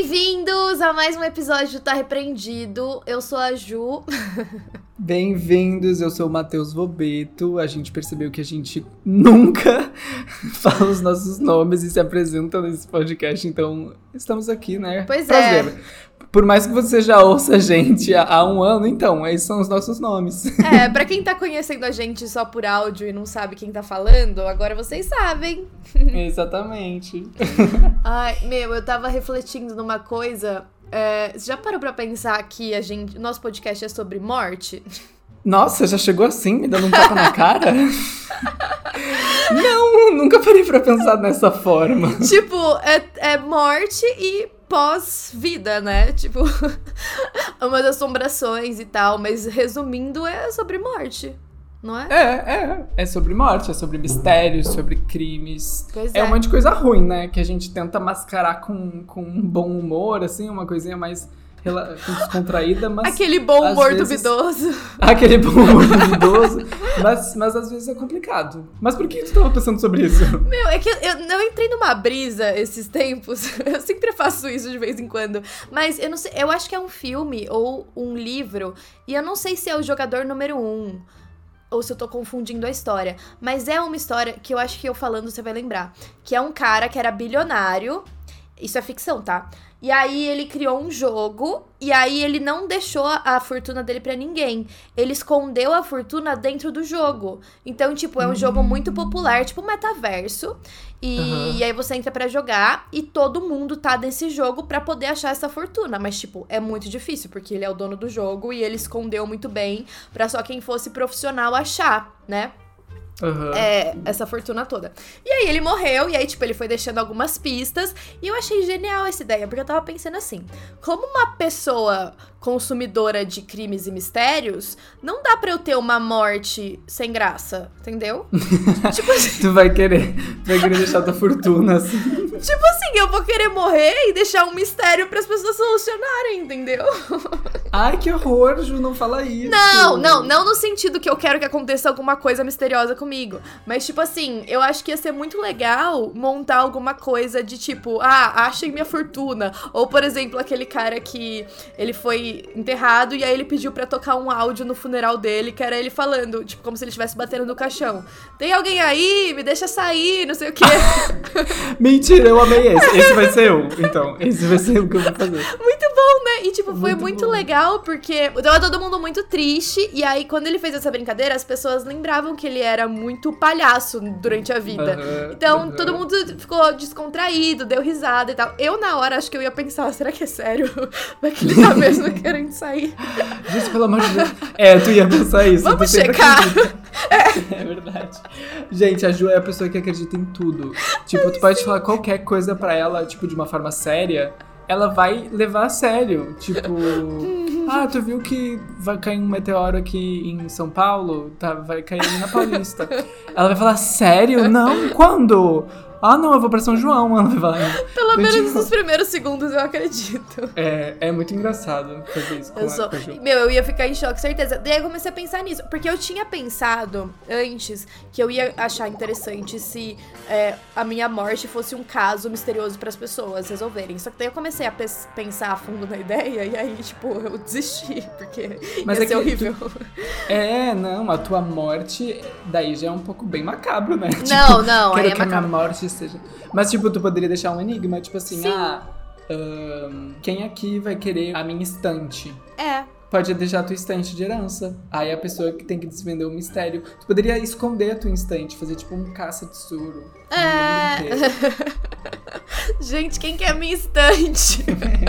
Bem-vindos a mais um episódio do Tá Repreendido. Eu sou a Ju. Bem-vindos, eu sou o Matheus Vobeto. A gente percebeu que a gente nunca fala os nossos nomes e se apresenta nesse podcast, então estamos aqui, né? Pois Prazer. é. Por mais que você já ouça a gente há, há um ano, então, esses são os nossos nomes. É, pra quem tá conhecendo a gente só por áudio e não sabe quem tá falando, agora vocês sabem. Exatamente. Ai, meu, eu tava refletindo numa coisa. É, você já parou pra pensar que a gente, nosso podcast é sobre morte? Nossa, já chegou assim, me dando um tapa na cara? Não, nunca parei pra pensar dessa forma. tipo, é, é morte e pós-vida, né? Tipo, umas assombrações e tal, mas resumindo, é sobre morte, não é? É, é. É sobre morte, é sobre mistérios, sobre crimes. Pois É um monte de coisa ruim, né? Que a gente tenta mascarar com, com um bom humor, assim, uma coisinha mais rela- descontraída, mas. Aquele bom humor vezes- duvidoso. Aquele bom humor duvidoso. Mas, mas às vezes é complicado. Mas por que tu tava pensando sobre isso? Meu, é que eu, eu entrei numa brisa esses tempos. Eu sempre faço isso de vez em quando. Mas eu não sei, eu acho que é um filme ou um livro. E eu não sei se é o jogador número um. Ou se eu tô confundindo a história. Mas é uma história que eu acho que eu falando você vai lembrar. Que é um cara que era bilionário. Isso é ficção, tá? E aí ele criou um jogo e aí ele não deixou a fortuna dele pra ninguém. Ele escondeu a fortuna dentro do jogo. Então, tipo, é um jogo muito popular, tipo metaverso. E, Aham. e aí você entra pra jogar e todo mundo tá nesse jogo pra poder achar essa fortuna. Mas, tipo, é muito difícil, porque ele é o dono do jogo e ele escondeu muito bem pra só quem fosse profissional achar, né? Aham. é, essa fortuna toda. E aí ele morreu, e aí, tipo, ele foi deixando algumas pistas. E eu achei genial essa ideia, porque eu tava pensando assim: como uma pessoa consumidora de crimes e mistérios, não dá pra eu ter uma morte sem graça, entendeu? tipo assim, Tu vai querer, tu vai querer deixar tua fortuna assim. Tipo assim, eu vou querer morrer e deixar um mistério pras pessoas solucionarem, entendeu? Ai, que horror, Ju, não fala isso. Não, não, não no sentido que eu quero que aconteça alguma coisa misteriosa comigo. Mas, tipo assim, eu acho que ia ser muito legal montar alguma coisa de tipo, ah, achem minha fortuna. Ou, por exemplo, aquele cara que ele foi enterrado e aí ele pediu pra tocar um áudio no funeral dele, que era ele falando, tipo, como se ele estivesse batendo no caixão. Tem alguém aí? Me deixa sair, não sei o quê. Mentira, eu amei esse. Esse vai ser eu, então. Esse vai ser o que eu vou fazer. Muito bom, né? E, tipo, foi Muito muito legal, porque tava todo mundo muito triste. E aí, quando ele fez essa brincadeira, as pessoas lembravam que ele era muito palhaço durante a vida. Aham, Então, aham. todo mundo ficou descontraído, deu risada e tal. Eu, na hora, acho que eu ia pensar, será que é sério? Vai que ele tá mesmo querendo sair? Gente, pelo amor de Deus. É, tu ia pensar isso. Vamos checar. Acredita. É verdade. Gente, a Ju é a pessoa que acredita em tudo. Tipo, tu pode falar qualquer coisa pra ela, tipo, de uma forma séria, ela vai levar a sério. Tipo, ah, tu viu que vai cair um meteoro aqui em São Paulo? Tá, vai cair ali na Paulista. Ela vai falar, sério? Não? Quando? Ah, não, eu vou pra São João. Ela vai. Pelo menos tipo, nos primeiros segundos eu acredito. É, é muito engraçado fazer isso com Eu a, sou. com. Meu, eu ia ficar em choque, certeza. Daí eu comecei a pensar nisso. Porque eu tinha pensado antes que eu ia achar interessante se é, a minha morte fosse um caso misterioso para as pessoas resolverem. Só que daí eu comecei a pensar a fundo na ideia e aí, tipo, eu desisti. Porque Mas ia é ser horrível. É, não, a tua morte daí já é um pouco bem macabro, né? Não, não, aí quero é que a minha macabro. morte seja. Mas, tipo, tu poderia deixar um enigma, tipo assim, Sim. ah. ahn, quem aqui vai querer a minha estante? É. Pode deixar a tua estante de herança. Aí a pessoa que tem que desvender o mistério. Tu poderia esconder a tua estante, fazer tipo um caça-tesouro. É. Gente, quem quer minha estante?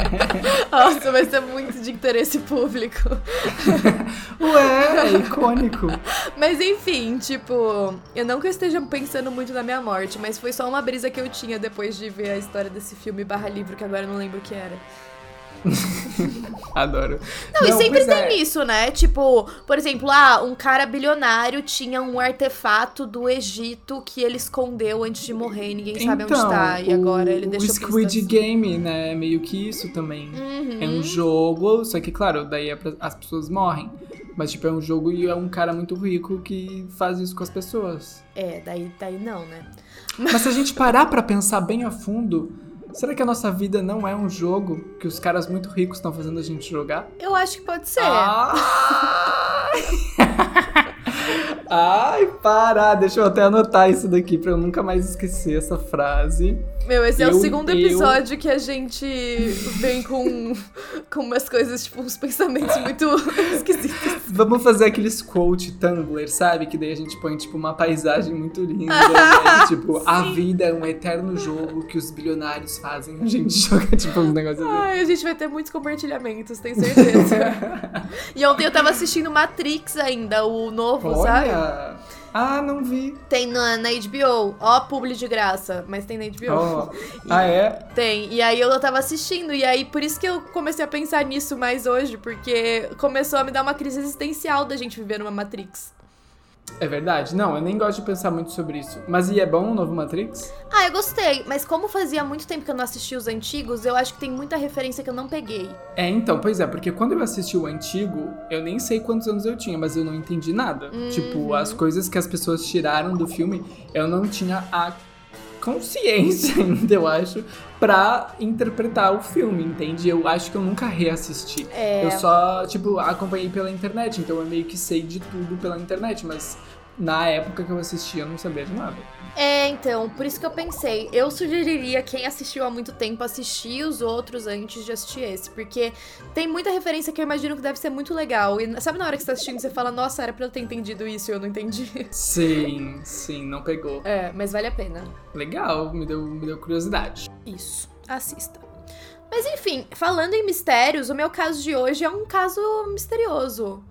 Nossa, vai ser muito de interesse público. Ué, é icônico. Mas enfim, tipo, eu não que eu esteja pensando muito na minha morte, mas foi só uma brisa que eu tinha depois de ver a história desse filme barra livro, que agora eu não lembro o que era. Adoro. Não, e sempre tem é. isso, né? Tipo, por exemplo, ah, um cara bilionário tinha um artefato do Egito que ele escondeu antes de morrer e ninguém sabe onde tá. E agora ele Então, o deixou Squid pistas. Game, né? é Meio que isso também. Uhum. É um jogo, só que, claro, daí é pra- as pessoas morrem. Mas, tipo, é um jogo e é um cara muito rico que faz isso com as pessoas. É, daí, daí não, né? Mas se a gente parar pra pensar bem a fundo, Será que a nossa vida não é um jogo que os caras muito ricos estão fazendo a gente jogar? Eu acho que pode ser. Ah! Ai, para! Deixa eu até anotar isso daqui pra eu nunca mais esquecer essa frase. Meu, esse é o Eu- segundo eu- episódio que a gente vem com, com umas coisas, tipo, uns pensamentos muito esquisitos. Vamos fazer aqueles quote Tumblr, sabe? Que daí a gente põe, tipo, uma paisagem muito linda. né? Tipo, a vida é um eterno jogo que os bilionários fazem. A gente joga, tipo, uns negócios assim. Ai, a gente vai ter muitos compartilhamentos, tenho certeza. e ontem eu tava assistindo Matrix ainda, o novo, sabe? Ah, não vi. Tem na, na HBO. Ó, publi de graça, mas tem na HBO. Ó. Ah, é? Tem. E aí eu tava assistindo, e aí por isso que eu comecei a pensar nisso mais hoje, porque começou a me dar uma crise existencial da gente viver numa Matrix. É verdade. Não, eu nem gosto de pensar muito sobre isso. Mas e é bom o novo Matrix? Ah, eu gostei, mas como fazia muito tempo que eu não assisti os antigos, eu acho que tem muita referência que eu não peguei. É, então, pois é, porque quando eu assisti o antigo, eu nem sei quantos anos eu tinha, mas eu não entendi nada. Uhum. Tipo, as coisas que as pessoas tiraram do filme, eu não tinha a consciência ainda, eu acho, pra interpretar o filme, entende? Eu acho que eu nunca reassisti. É. Eu só, tipo, acompanhei pela internet, então eu meio que sei de tudo pela internet, mas na época que eu assisti eu não sabia de nada. É, então, por isso que eu pensei. Eu sugeriria quem assistiu há muito tempo assistir os outros antes de assistir esse. Porque tem muita referência que eu imagino que deve ser muito legal. E sabe na hora que você tá assistindo, você fala, nossa, era pra eu ter entendido isso e eu não entendi. Sim, sim, não pegou. É, mas vale a pena. Legal, me deu, me deu curiosidade. Isso, assista. Mas enfim, falando em mistérios, o meu caso de hoje é um caso misterioso.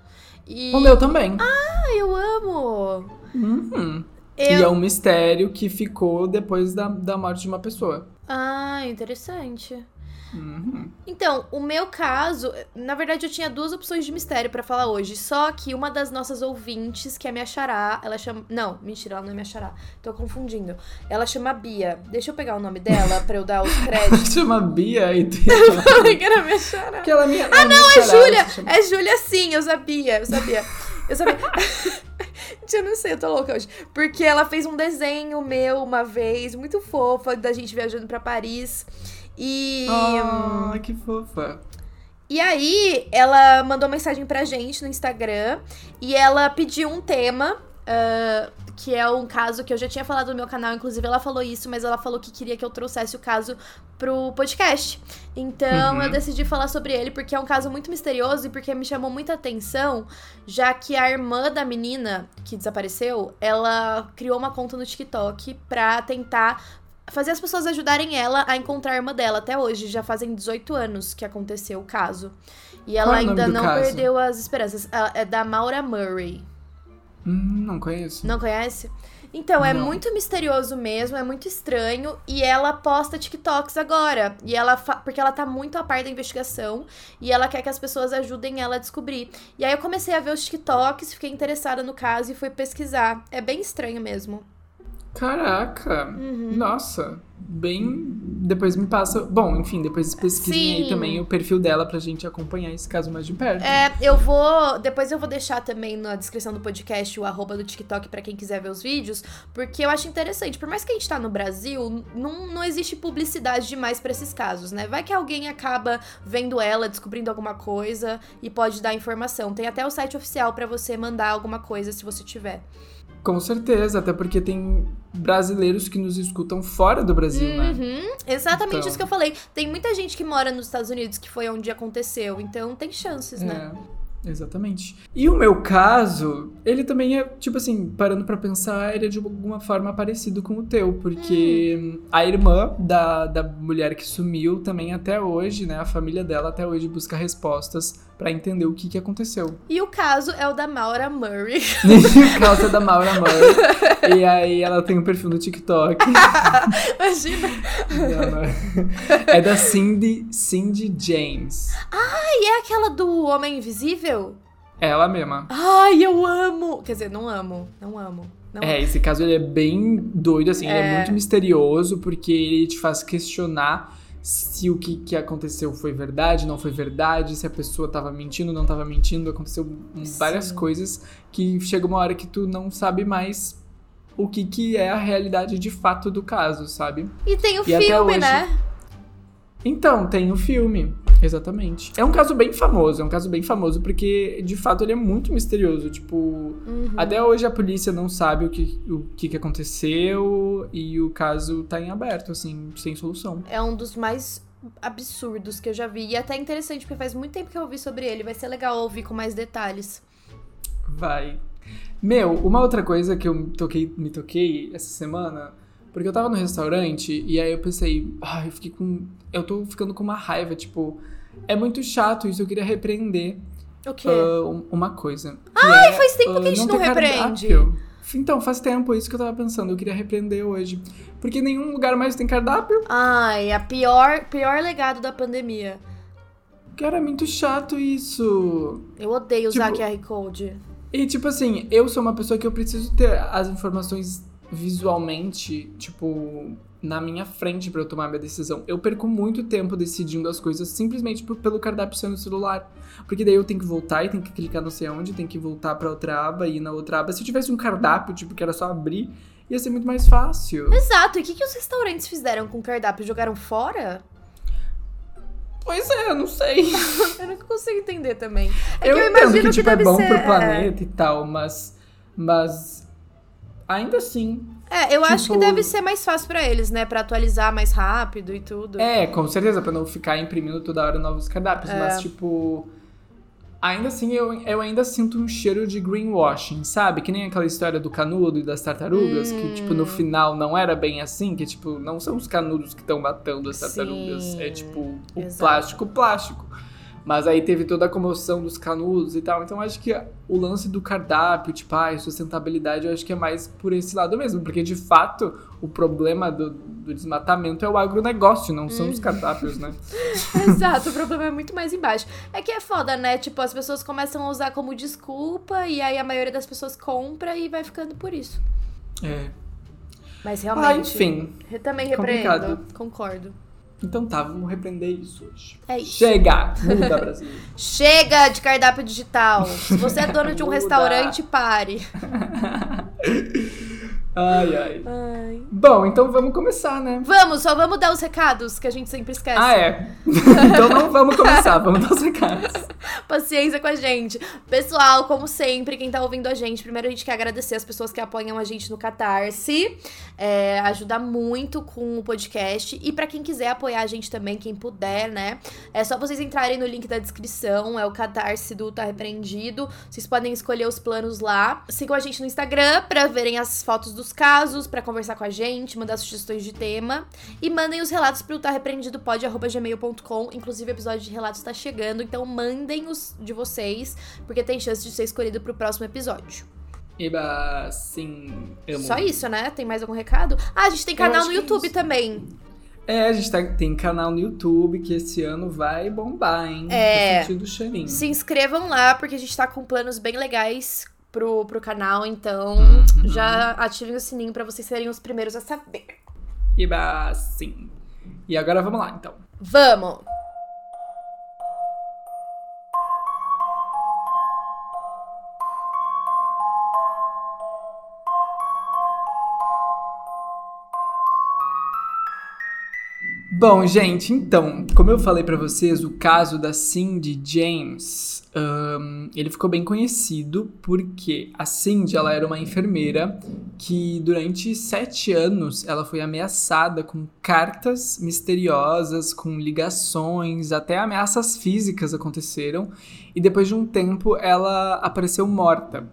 E. O meu também. Ah, eu amo! Uhum. E Eu... é um mistério que ficou depois da, da morte de uma pessoa. Ah, interessante. Uhum. Então, o meu caso, na verdade eu tinha duas opções de mistério pra falar hoje, só que uma das nossas ouvintes, que é a minha xará, ela chama, não, mentira, ela não é minha xará. Tô confundindo. Ela chama Bia. Deixa eu pegar o nome dela pra eu dar os créditos. Chama Bia e tem Falei que era minha xará. aquela minha. Ah, não, É Júlia! É Júlia sim, eu sabia, eu sabia. Eu sabia. Eu não sei, eu tô louca hoje. Porque ela fez um desenho meu uma vez, muito fofa, da gente viajando pra Paris. E. Ah, que fofa. E aí, ela mandou mensagem pra gente no Instagram e ela pediu um tema. ah, que é um caso que eu já tinha falado no meu canal, inclusive ela falou isso, mas ela falou que queria que eu trouxesse o caso pro podcast. Então Uhum. eu decidi falar sobre ele porque é um caso muito misterioso e porque me chamou muita atenção, já que a irmã da menina que desapareceu, ela criou uma conta no TikTok pra tentar fazer as pessoas ajudarem ela a encontrar a irmã dela até hoje. Já fazem 18 anos que aconteceu o caso. E ela é ainda não caso? perdeu as esperanças. É da Maura Murray. Hum, não conheço. Não conhece? Então, é Não. muito misterioso mesmo, é muito estranho. E ela posta TikToks agora. E ela fa- Porque ela tá muito a par da investigação. E ela quer que as pessoas ajudem ela a descobrir. E aí eu comecei a ver os TikToks, fiquei interessada no caso e fui pesquisar. É bem estranho mesmo. Caraca. Uhum. Nossa. Bem. Depois me passa. Bom, enfim, depois pesquisem aí Sim. também o perfil dela pra gente acompanhar esse caso mais de perto. É, eu vou. Depois eu vou deixar também na descrição do podcast o arroba do TikTok pra quem quiser ver os vídeos, porque eu acho interessante. Por mais que a gente tá no Brasil, não, não existe publicidade demais pra esses casos, né? Vai que alguém acaba vendo ela, descobrindo alguma coisa e pode dar informação. Tem até o site oficial pra você mandar alguma coisa se você tiver. Com certeza, até porque tem brasileiros que nos escutam fora do Brasil, né? Uhum, exatamente Então. isso que eu falei. Tem muita gente que mora nos Estados Unidos, que foi onde aconteceu, então tem chances, né? Exatamente. E o meu caso, ele também é, tipo assim, parando pra pensar, ele é de alguma forma parecido com o teu, porque a irmã da, da mulher que sumiu também até hoje, né, a família dela até hoje busca respostas pra entender o que que aconteceu. E o caso é o da Maura Murray. o caso é da Maura Murray, e aí ela tem um perfil no TikTok. Imagina. é da Cindy, Cindy James. E é aquela do Homem Invisível? Ela mesma. Ai, eu amo! Quer dizer, não amo. Não amo. Não É, esse caso ele é bem doido, assim, ele é É. muito misterioso, porque ele te faz questionar se o que, que aconteceu foi verdade, não foi verdade, se a pessoa tava mentindo, não tava mentindo, aconteceu um- várias Sim. coisas que chega uma hora que tu não sabe mais o que, que é a realidade de fato do caso, sabe? E tem o E filme, hoje- né? Então, tem o filme. Exatamente. É um caso bem famoso, é um caso bem famoso porque, de fato, ele é muito misterioso. Tipo, Uhum. até hoje a polícia não sabe o que, o que, que aconteceu e o caso tá em aberto, assim, sem solução. É um dos mais absurdos que eu já vi. E até interessante, porque faz muito tempo que eu ouvi sobre ele. Vai ser legal ouvir com mais detalhes. Vai. Meu, uma outra coisa que eu toquei, me toquei essa semana, porque eu tava no restaurante e aí eu pensei, ai, eu fiquei com. Eu tô ficando com uma raiva, tipo, é muito chato isso, eu queria repreender O quê? ah, um- uma coisa. Ai, faz tempo que a gente não repreende. Então, faz tempo, é isso que eu tava pensando, eu queria repreender hoje. Porque nenhum lugar mais tem cardápio. Ai, a pior, pior legado da pandemia. Cara, é muito chato isso. Eu odeio usar Tipo- QR Code. E, tipo assim, eu sou uma pessoa que eu preciso ter as informações visualmente, tipo, na minha frente pra eu tomar minha decisão. Eu perco muito tempo decidindo as coisas simplesmente por- pelo cardápio ser no celular. Porque daí eu tenho que voltar e tenho que clicar não sei onde, tenho que voltar pra outra aba e ir na outra aba. Se eu tivesse um cardápio, tipo, que era só abrir, ia ser muito mais fácil. Exato, e o que, que os restaurantes fizeram com o cardápio? Jogaram fora? Pois é, eu não sei. Eu não consigo entender também. É eu, que eu imagino que, tipo, é deve bom ser. pro planeta e tal, mas. Mas. Ainda assim, É, eu acho que Tipo- deve ser mais fácil pra eles, né? Pra atualizar mais rápido e tudo. É, com certeza, pra não ficar imprimindo toda hora novos cardápios. É. Mas, tipo. Ainda assim, eu, eu ainda sinto um cheiro de greenwashing, sabe? Que nem aquela história do canudo e das tartarugas, que, tipo, Hum. no final não era bem assim, que, tipo, não são os canudos que estão matando as tartarugas. Sim, é, tipo, o exato. plástico, plástico. Mas aí teve toda a comoção dos canudos e tal. Então acho que o lance do cardápio, tipo, ah, sustentabilidade, eu acho que é mais por esse lado mesmo. Porque de fato, o problema do, do desmatamento é o agronegócio, não são os Uhum. cardápios, né? Exato, o problema é muito mais embaixo. É que é foda, né? Tipo, as pessoas começam a usar como desculpa e aí a maioria das pessoas compra e vai ficando por isso. É. Mas Ah, realmente. enfim. eu também complicado. repreendo. Concordo. Então tá, vamos repreender isso hoje. É isso. Chega! Muda, Brasil. Chega de cardápio digital. Se você é dono de um restaurante, pare. Ai, ai. Ai. Bom, então vamos começar, né? Vamos, só vamos dar os recados que a gente sempre esquece. Ah, é. então não vamos começar, vamos dar os recados. Paciência com a gente. Pessoal, como sempre, quem tá ouvindo a gente, primeiro a gente quer agradecer as pessoas que apoiam a gente no Catarse. É, ajuda muito com o podcast. E pra quem quiser apoiar a gente também, quem puder, né? É só vocês entrarem no link da descrição. É o Catarse do Tá Repreendido. Vocês podem escolher os planos lá. Sigam a gente no Instagram pra verem as fotos dos casos, pra conversar com a gente, mandar sugestões de tema. E mandem os relatos pro tá repreendidopod.gmail.com. Inclusive, o episódio de relatos tá chegando, então mandem os de vocês, porque tem chance de ser escolhido pro próximo episódio. Eba, sim. Amo. Só isso, né? Tem mais algum recado? Ah, a gente tem canal no é YouTube isso. também. É, a gente tá- tem canal no YouTube que esse ano vai bombar, hein? É. Tô sentindo o cheirinho. Se inscrevam lá, porque a gente tá com planos bem legais pro, pro canal, então Uhum. já ativem o sininho pra vocês serem os primeiros a saber. Eba, sim. E agora vamos lá, então. Vamos! Bom, gente, então, como eu falei pra vocês, o caso da Cindy James, ahn, ele ficou bem conhecido porque a Cindy, ela era uma enfermeira que durante sete anos ela foi ameaçada com cartas misteriosas, com ligações, até ameaças físicas aconteceram e depois de um tempo ela apareceu morta.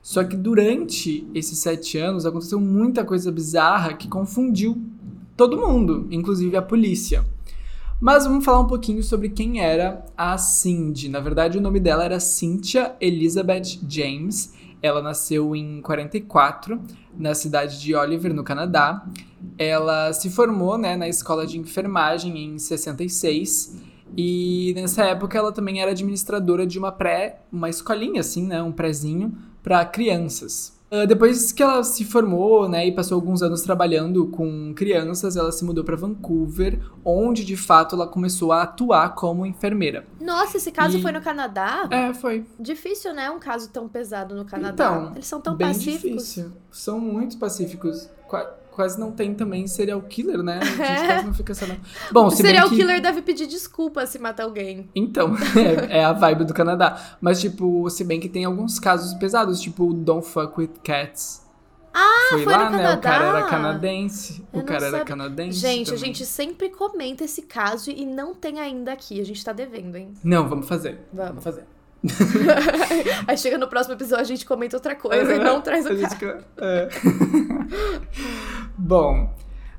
Só que durante esses sete anos aconteceu muita coisa bizarra que confundiu todo mundo, inclusive a polícia. Mas vamos falar um pouquinho sobre quem era a Cindy. Na verdade, o nome dela era Cynthia Elizabeth James. Ela nasceu em 44, na cidade de Oliver, no Canadá. Ela se formou né, na escola de enfermagem em 66. E nessa época ela também era administradora de uma pré, uma escolinha assim, né, um prézinho para crianças. Ah, depois que ela se formou, né, e passou alguns anos trabalhando com crianças, ela se mudou para Vancouver, onde de fato ela começou a atuar como enfermeira. Nossa, esse caso E- foi no Canadá? É, foi Difícil, né? Um caso tão pesado no Canadá. Então, Eles são tão bem pacíficos. difícil. São muito pacíficos. Qua- quase não tem também serial killer, né? A gente quase não fica sabendo. Bom, O serial que... killer deve pedir desculpa se matar alguém. Então, é, é a vibe do Canadá. Mas, tipo, se bem que tem alguns casos pesados, tipo Don't Fuck With Cats. Ah, foi, foi lá, né? O cara Canadá? era canadense. Eu o cara era canadense. Gente, a também. gente sempre comenta esse caso e não tem ainda aqui. A gente tá devendo, hein? Não, vamos fazer. Vamos. fazer. Aí chega no próximo episódio, a gente comenta outra coisa e não traz o cara. é. Bom,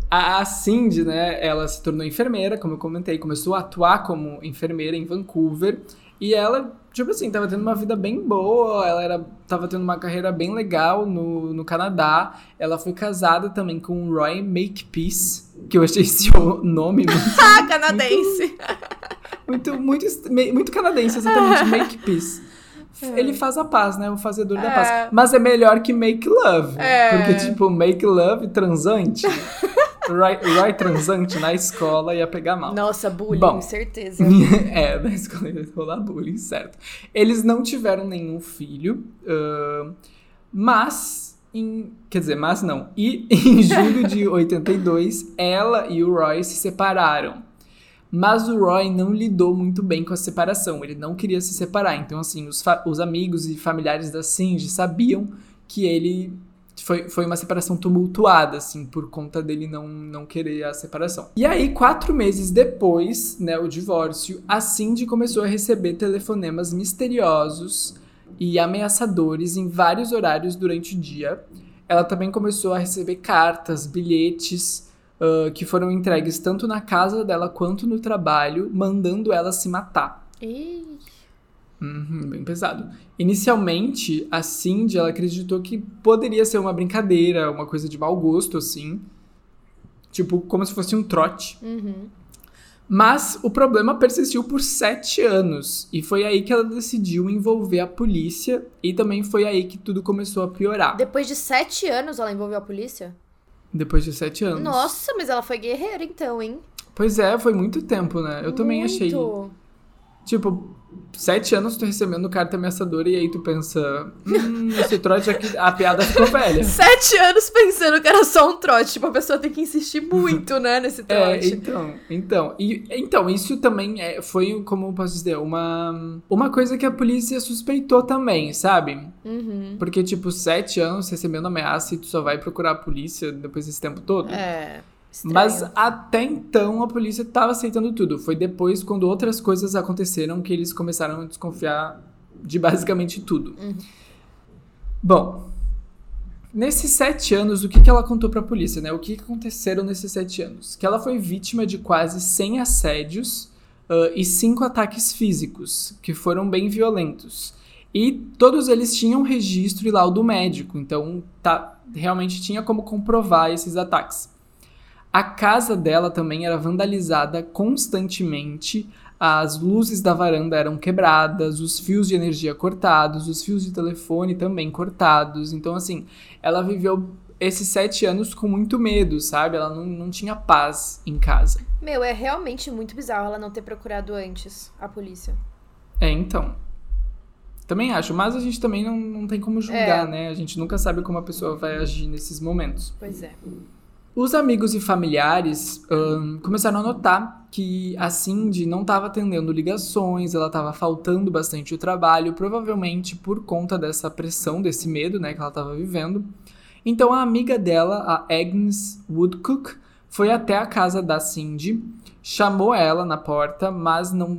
a a Cindy, né, ela se tornou enfermeira, como eu comentei, começou a atuar como enfermeira em Vancouver. E ela, tipo assim, tava tendo uma vida bem boa, ela era, tava tendo uma carreira bem legal no, no Canadá. Ela foi casada também com o Roy Makepeace, que eu achei esse nome muito Ah, canadense! muito, muito, me- muito canadense, exatamente. Make peace. Ele faz a paz, né? O fazedor da É. paz. Mas é melhor que make love. É. Porque, tipo, make love transante. Roy, Roy transante na escola ia pegar mal. Nossa, bullying, Bom. certeza. é, na escola ia rolar bullying, certo. Eles não tiveram nenhum filho, ahn, mas. Em, quer dizer, mas não. E em julho de 82, ela e o Roy se separaram. Mas o Roy não lidou muito bem com a separação. Ele não queria se separar. Então, assim, os, os amigos e familiares da Cindy sabiam que ele foi, foi uma separação tumultuada, assim, por conta dele não, não querer a separação. E aí, quatro meses depois, né, o divórcio, a Cindy começou a receber telefonemas misteriosos e ameaçadores em vários horários durante o dia. Ela também começou a receber cartas, bilhetes ah, que foram entregues tanto na casa dela quanto no trabalho, mandando ela se matar. Uhum, bem pesado. Inicialmente, a Cindy, ela acreditou que poderia ser uma brincadeira, uma coisa de mau gosto, assim. Tipo, como se fosse um trote. uhum. Mas o problema persistiu por sete anos. E foi aí que ela decidiu envolver a polícia. E também foi aí que tudo começou a piorar. Depois de sete anos ela envolveu a polícia? Depois de sete anos. Nossa, mas ela foi guerreira então, hein? Pois é, foi muito tempo, né? Eu também Muito. achei. Tipo, sete anos tu recebendo carta ameaçadora e aí tu pensa. Hum, esse trote aqui, a piada ficou velha. Sete anos pensando que era só um trote. Tipo, a pessoa tem que insistir muito, né, nesse É, trote. então, então, e, então, isso também é, foi, como eu posso dizer, uma, uma coisa que a polícia suspeitou também, sabe? Uhum. Porque, tipo, sete anos recebendo ameaça e tu só vai procurar a polícia depois desse tempo todo. É. Estranho. Mas até então a polícia tava aceitando tudo. Foi depois, quando outras coisas aconteceram, que eles começaram a desconfiar de basicamente tudo. Uhum. Bom, nesses sete anos, o que, que ela contou pra polícia, né? O que, que aconteceram nesses sete anos? Que ela foi vítima de quase 100 assédios ah, e cinco ataques físicos, que foram bem violentos. E todos eles tinham registro e laudo médico, então tá, realmente tinha como comprovar esses ataques. A casa dela também era vandalizada constantemente. As luzes da varanda eram quebradas, os fios de energia cortados, os fios de telefone também cortados. Então, assim, ela viveu esses sete anos com muito medo, sabe? Ela não, não tinha paz em casa. Meu, é realmente muito bizarro ela não ter procurado antes a polícia. É, então. Também acho, mas a gente também não, não tem como julgar, É. né? A gente nunca sabe como a pessoa vai agir nesses momentos. Pois é. Os amigos e familiares ahn, começaram a notar que a Cindy não estava atendendo ligações, ela estava faltando bastante o trabalho, provavelmente por conta dessa pressão, desse medo né, que ela estava vivendo. Então a amiga dela, a Agnes Woodcook, foi até a casa da Cindy, chamou ela na porta, mas não,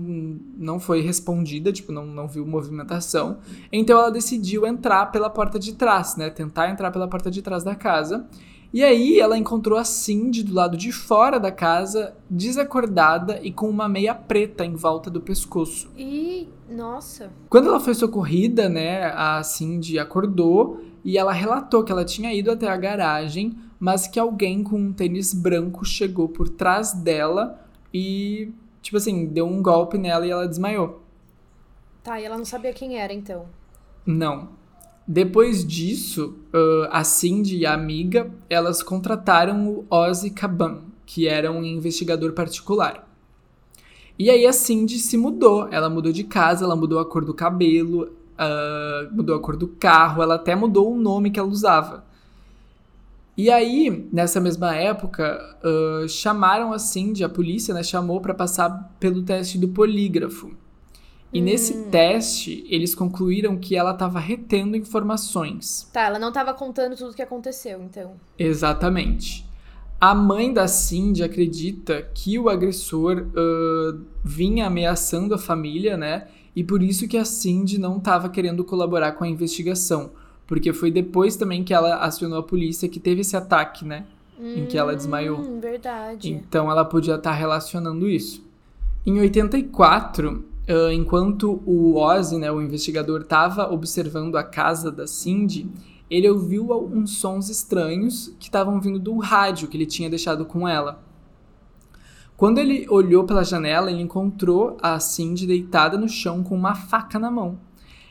não foi respondida, tipo, não, não viu movimentação. Então ela decidiu entrar pela porta de trás, né? Tentar entrar pela porta de trás da casa. E aí ela encontrou a Cindy do lado de fora da casa, desacordada e com uma meia preta em volta do pescoço. E, nossa. Quando ela foi socorrida, né, a Cindy acordou e ela relatou que ela tinha ido até a garagem, mas que alguém com um tênis branco chegou por trás dela e, tipo assim, deu um golpe nela e ela desmaiou. Tá, e ela não sabia quem era, então. Não. Depois disso, uh, a Cindy e a amiga, elas contrataram o Ozzy Caban, que era um investigador particular. E aí a Cindy se mudou. Ela mudou de casa, ela mudou a cor do cabelo, uh, mudou a cor do carro, ela até mudou o nome que ela usava. E aí, nessa mesma época, uh, chamaram a Cindy, a polícia, né, chamou para passar pelo teste do polígrafo. E hum. nesse teste, eles concluíram que ela estava retendo informações. Tá, ela não estava contando tudo o que aconteceu, então. Exatamente. A mãe da Cindy acredita que o agressor uh, vinha ameaçando a família, né? E por isso que a Cindy não estava querendo colaborar com a investigação. Porque foi depois também que ela acionou a polícia que teve esse ataque, né? Hum, em que ela desmaiou. Hum, Verdade. Então ela podia estar tá relacionando isso. Em 84, uh, enquanto o Ozzy, né, o investigador, estava observando a casa da Cindy, ele ouviu uns sons estranhos que estavam vindo do rádio que ele tinha deixado com ela. Quando ele olhou pela janela, ele encontrou a Cindy deitada no chão com uma faca na mão.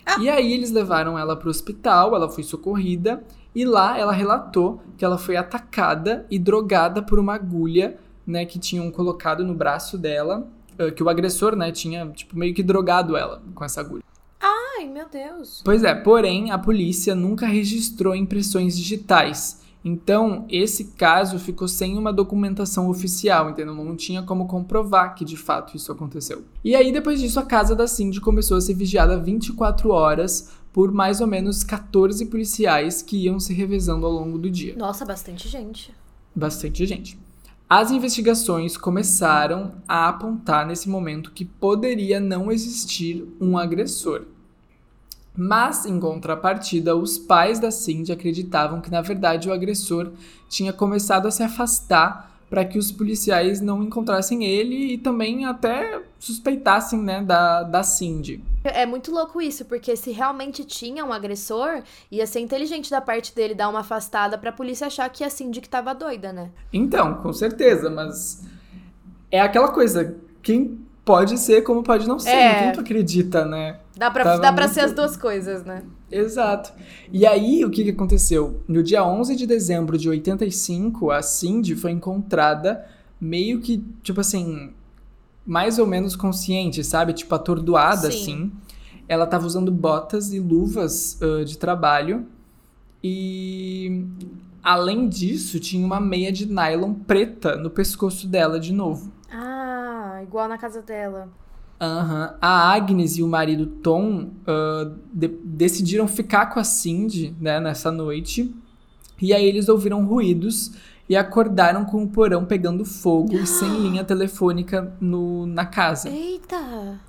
Ah. E aí eles levaram ela para o hospital, ela foi socorrida e lá ela relatou que ela foi atacada e drogada por uma agulha, né, que tinham colocado no braço dela que o agressor, né, tinha, tipo, meio que drogado ela com essa agulha. Ai, meu Deus. Pois é, porém, a polícia nunca registrou impressões digitais. Então, esse caso ficou sem uma documentação oficial, entendeu? Não tinha como comprovar que de fato isso aconteceu. E aí, depois disso, a casa da Cindy começou a ser vigiada 24 horas por mais ou menos 14 policiais que iam se revezando ao longo do dia. Nossa, bastante gente. Bastante gente. As investigações começaram a apontar nesse momento que poderia não existir um agressor. Mas, em contrapartida, os pais da Cindy acreditavam que, na verdade, o agressor tinha começado a se afastar para que os policiais não encontrassem ele e também até suspeitassem né, da, da Cindy. É muito louco isso, porque se realmente tinha um agressor, ia ser inteligente da parte dele dar uma afastada pra polícia achar que a Cindy que tava doida, né? Então, com certeza, mas é aquela coisa, quem pode ser como pode não ser, é. quem tu acredita, né? Dá pra, dá pra muito... ser as duas coisas, né? Exato. E aí, o que, que aconteceu? No dia 11 de dezembro de 85, a Cindy foi encontrada meio que, tipo assim, mais ou menos consciente, sabe? Tipo, atordoada, Sim. assim. Ela tava usando botas e luvas uh, de trabalho. E além disso, tinha uma meia de nylon preta no pescoço dela de novo. Ah, igual na casa dela. Uhum. A Agnes e o marido Tom uh, de decidiram ficar com a Cindy né, nessa noite. E aí eles ouviram ruídos e acordaram com o porão pegando fogo e sem linha telefônica no, na casa. Eita!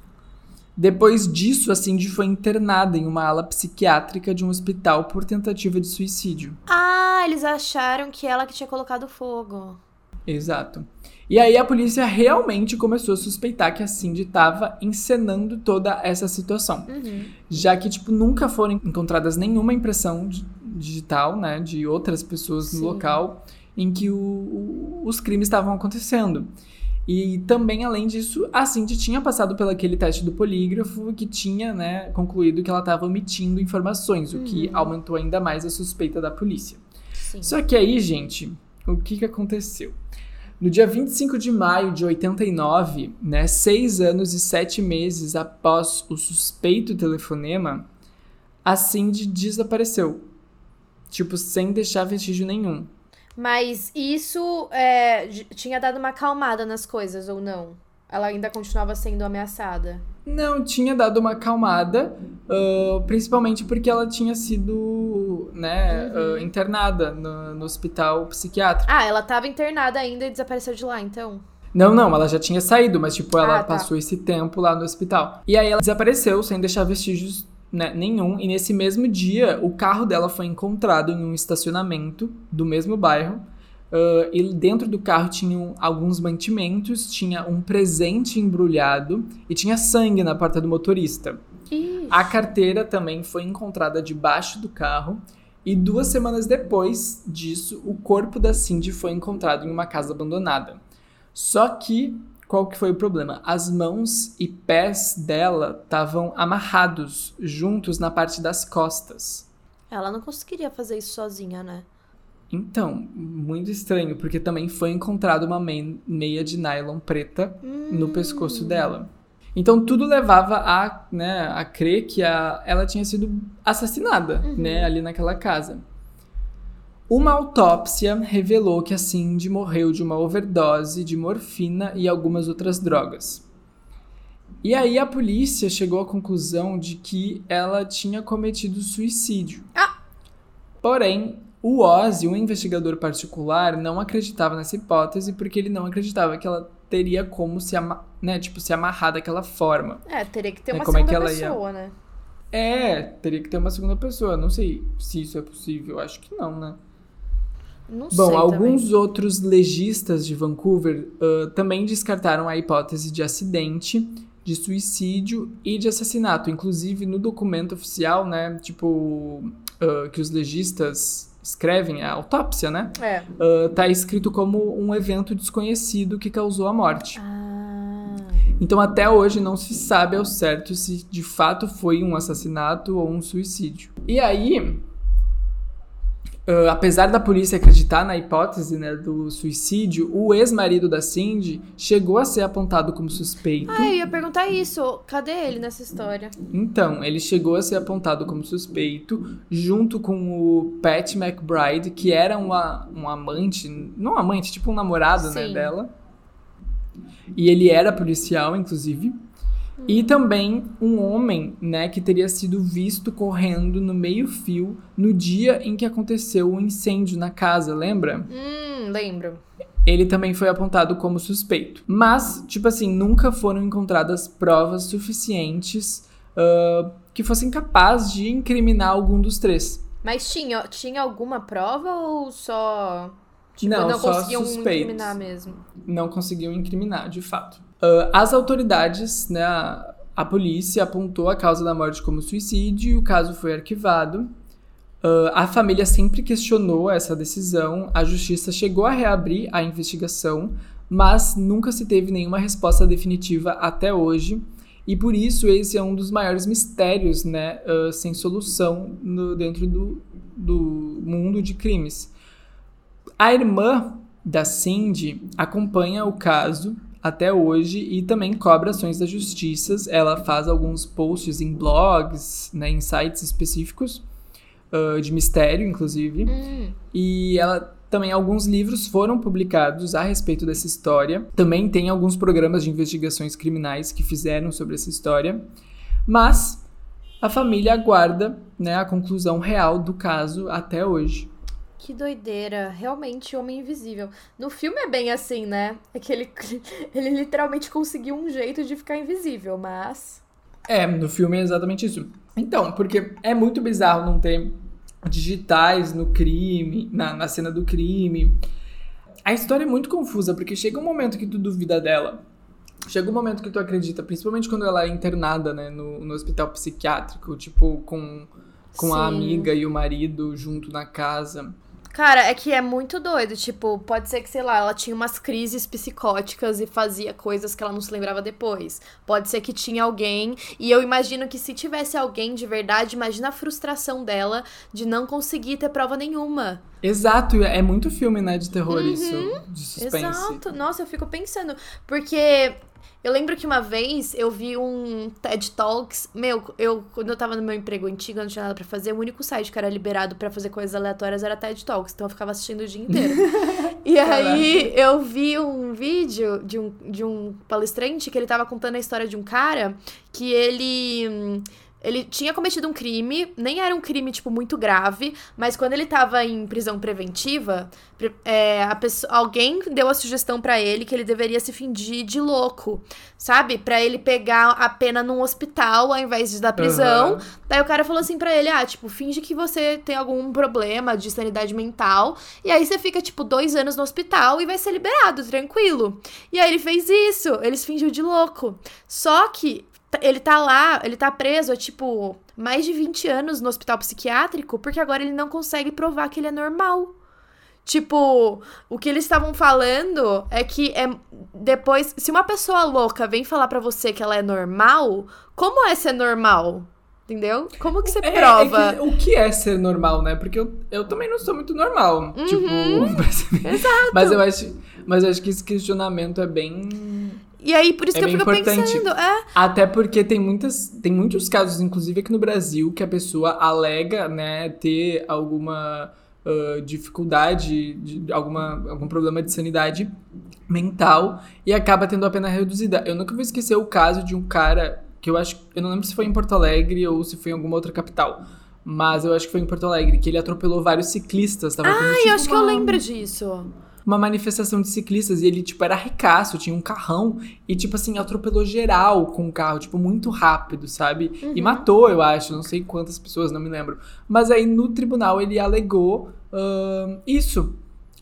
Depois disso, a Cindy foi internada em uma ala psiquiátrica de um hospital por tentativa de suicídio. Ah, eles acharam que ela que tinha colocado fogo. Exato. E aí a polícia realmente começou a suspeitar que a Cindy estava encenando toda essa situação. Uhum. Já que, tipo, nunca foram encontradas nenhuma impressão digital, né, de outras pessoas Sim. no local em que o, o, os crimes estavam acontecendo. E também, além disso, a Cindy tinha passado pelo aquele teste do polígrafo que tinha, né, concluído que ela estava omitindo informações, uhum. o que uhum. aumentou ainda mais a suspeita da polícia. Sim. Só que aí, gente, o que, que aconteceu? No dia 25 de maio de 89, né, seis anos e sete meses após o suspeito telefonema, a Cindy desapareceu. Tipo, sem deixar vestígio nenhum. Mas isso é, tinha dado uma acalmada nas coisas, ou não? Ela ainda continuava sendo ameaçada? Não, tinha dado uma acalmada, uh, principalmente porque ela tinha sido né, uhum. uh, internada no, no, hospital psiquiátrico. Ah, ela estava internada ainda e desapareceu de lá, então? Não, não, ela já tinha saído, mas tipo, ela ah, tá. passou esse tempo lá no hospital. E aí ela desapareceu sem deixar vestígios né, nenhum. E nesse mesmo dia, o carro dela foi encontrado em um estacionamento do mesmo bairro. Uh, e dentro do carro tinham alguns mantimentos, tinha um presente embrulhado e tinha sangue na porta do motorista. Ixi. A carteira também foi encontrada debaixo do carro. E duas semanas depois disso, o corpo da Cindy foi encontrado em uma casa abandonada. Só que qual que foi o problema? As mãos e pés dela estavam amarrados juntos na parte das costas. Ela não conseguiria fazer isso sozinha, né? Então, muito estranho, porque também foi encontrada uma meia de nylon preta hum. no pescoço dela. Então tudo levava a, né, a crer que a, ela tinha sido assassinada, uhum. né, ali naquela casa. Uma autópsia revelou que a Cindy morreu de uma overdose de morfina e algumas outras drogas. E aí a polícia chegou à conclusão de que ela tinha cometido suicídio. Ah! Porém, o Ozzy, um investigador particular, não acreditava nessa hipótese porque ele não acreditava que ela teria como se, ama né, tipo, se amarrar daquela forma. É, teria que ter É, uma como é segunda que ela ia- pessoa, né? É, teria que ter uma segunda pessoa. Não sei se isso é possível. Acho que não, né? Não Bom, sei alguns também. outros legistas de Vancouver ah, também descartaram a hipótese de acidente, de suicídio e de assassinato. Inclusive, no documento oficial, né, tipo, ah, que os legistas escrevem, a autópsia, né, É. ah, tá escrito como um evento desconhecido que causou a morte. Ah. Então, até hoje, não se sabe ao certo se de fato foi um assassinato ou um suicídio. E aí, ah, apesar da polícia acreditar na hipótese né, do suicídio, o ex-marido da Cindy chegou a ser apontado como suspeito. Ah, eu ia perguntar isso. Cadê ele nessa história? Então, ele chegou a ser apontado como suspeito, junto com o Pat McBride, que era uma, um amante, não amante, tipo um namorado né, dela. E ele era policial, inclusive. E também um homem, né, que teria sido visto correndo no meio-fio no dia em que aconteceu o incêndio na casa, lembra? Hum, lembro. ele também foi apontado como suspeito. Mas, tipo assim, nunca foram encontradas provas suficientes ah, que fossem capazes de incriminar algum dos três. Mas tinha, tinha alguma prova ou só. Tipo, não, não só conseguiam suspeitos. incriminar mesmo? Não conseguiam incriminar, de fato. Ah, as autoridades, né, a, a polícia apontou a causa da morte como suicídio e o caso foi arquivado. Ah, a família sempre questionou essa decisão, a justiça chegou a reabrir a investigação, mas nunca se teve nenhuma resposta definitiva até hoje. E por isso esse é um dos maiores mistérios, né, ah, sem solução no- dentro do, do mundo de crimes. A irmã da Cindy acompanha o caso até hoje e também cobra ações da justiça. Ela faz alguns posts em blogs, né, em sites específicos ah, de mistério, inclusive. Hum. E ela também alguns livros foram publicados a respeito dessa história. Também tem alguns programas de investigações criminais que fizeram sobre essa história. Mas a família aguarda né, a conclusão real do caso até hoje. Que doideira. Realmente Homem Invisível. No filme é bem assim, né? É que ele, ele literalmente conseguiu um jeito de ficar invisível, mas. É, no filme é exatamente isso. Então, porque é muito bizarro não ter digitais no crime, na, na cena do crime. A história é muito confusa, porque chega um momento que tu duvida dela. Chega um momento que tu acredita, principalmente quando ela é internada, né, no, no hospital psiquiátrico, tipo, com, com a amiga e o marido junto na casa. Cara, é que é muito doido. Tipo, pode ser que, sei lá, ela tinha umas crises psicóticas e fazia coisas que ela não se lembrava depois. Pode ser que tinha alguém. E eu imagino que se tivesse alguém de verdade, imagina a frustração dela de não conseguir ter prova nenhuma. Exato, é muito filme, né, de terror isso, de suspense. Exato. Nossa, eu fico pensando. Porque eu lembro que uma vez eu vi um TED Talks. Meu, eu, quando eu tava no meu emprego antigo, eu não tinha nada pra fazer. O único site que era liberado pra fazer coisas aleatórias era TED Talks. Então eu ficava assistindo o dia inteiro. e aí eu vi um vídeo de um, de um palestrante que ele tava contando a história de um cara que ele. Ele tinha cometido um crime, nem era um crime, tipo, muito grave, mas quando ele tava em prisão preventiva, pre- é, a pessoa, alguém deu a sugestão pra ele que ele deveria se fingir de louco, sabe? Pra ele pegar a pena num hospital ao invés de da prisão. Aham. Daí o cara falou assim pra ele: ah, tipo, finge que você tem algum problema de sanidade mental. E aí você fica, tipo, dois anos no hospital e vai ser liberado, tranquilo. E aí ele fez isso, ele se fingiu de louco. Só que ele tá lá, ele tá preso há, tipo, mais de 20 anos no hospital psiquiátrico, porque agora ele não consegue provar que ele é normal. Tipo, o que eles estavam falando é que é depois, se uma pessoa louca vem falar pra você que ela é normal, como é ser normal? Entendeu? Como que você É, prova? é que o que é ser normal, né? Porque eu, eu também não sou muito normal. Tipo, Uhum. Exato. mas eu acho, mas eu acho que esse questionamento é bem E aí, por isso É que eu fico importante. pensando, é, Até porque tem muitas, tem muitos casos, inclusive aqui no Brasil, que a pessoa alega, né, ter alguma uh, dificuldade, de alguma, algum problema de sanidade mental e acaba tendo a pena reduzida. Eu nunca vou esquecer o caso de um cara que eu acho, eu não lembro se foi em Porto Alegre ou se foi em alguma outra capital, mas eu acho que foi em Porto Alegre que ele atropelou vários ciclistas. Tava ah, tendo, tipo, eu acho uma... que eu lembro disso uma manifestação de ciclistas e ele, tipo, era ricaço, tinha um carrão e, tipo assim, atropelou geral com o carro, tipo, muito rápido, sabe? Uhum. E matou, eu acho, não sei quantas pessoas, não me lembro. Mas aí no tribunal ele alegou uh, isso.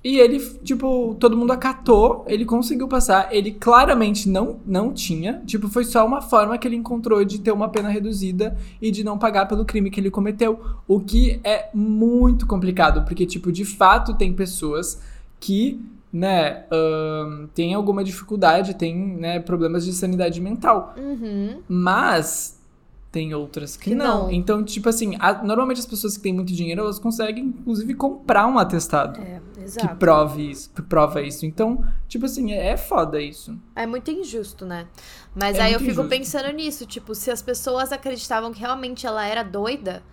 E ele, tipo, todo mundo acatou, ele conseguiu passar. Ele claramente não, não tinha. Tipo, foi só uma forma que ele encontrou de ter uma pena reduzida e de não pagar pelo crime que ele cometeu. O que é muito complicado, porque, tipo, de fato tem pessoas que, né, uh, tem alguma dificuldade, tem, né, problemas de sanidade mental. Uhum. Mas tem outras que, que não. não. Então, tipo assim, a, normalmente as pessoas que têm muito dinheiro, elas conseguem, inclusive, comprar um atestado. É, exato. Que prove isso, que prova isso. Então, tipo assim, é, é foda isso. É muito injusto, né? Mas é aí eu fico injusto. pensando nisso, tipo, se as pessoas acreditavam que realmente ela era doida,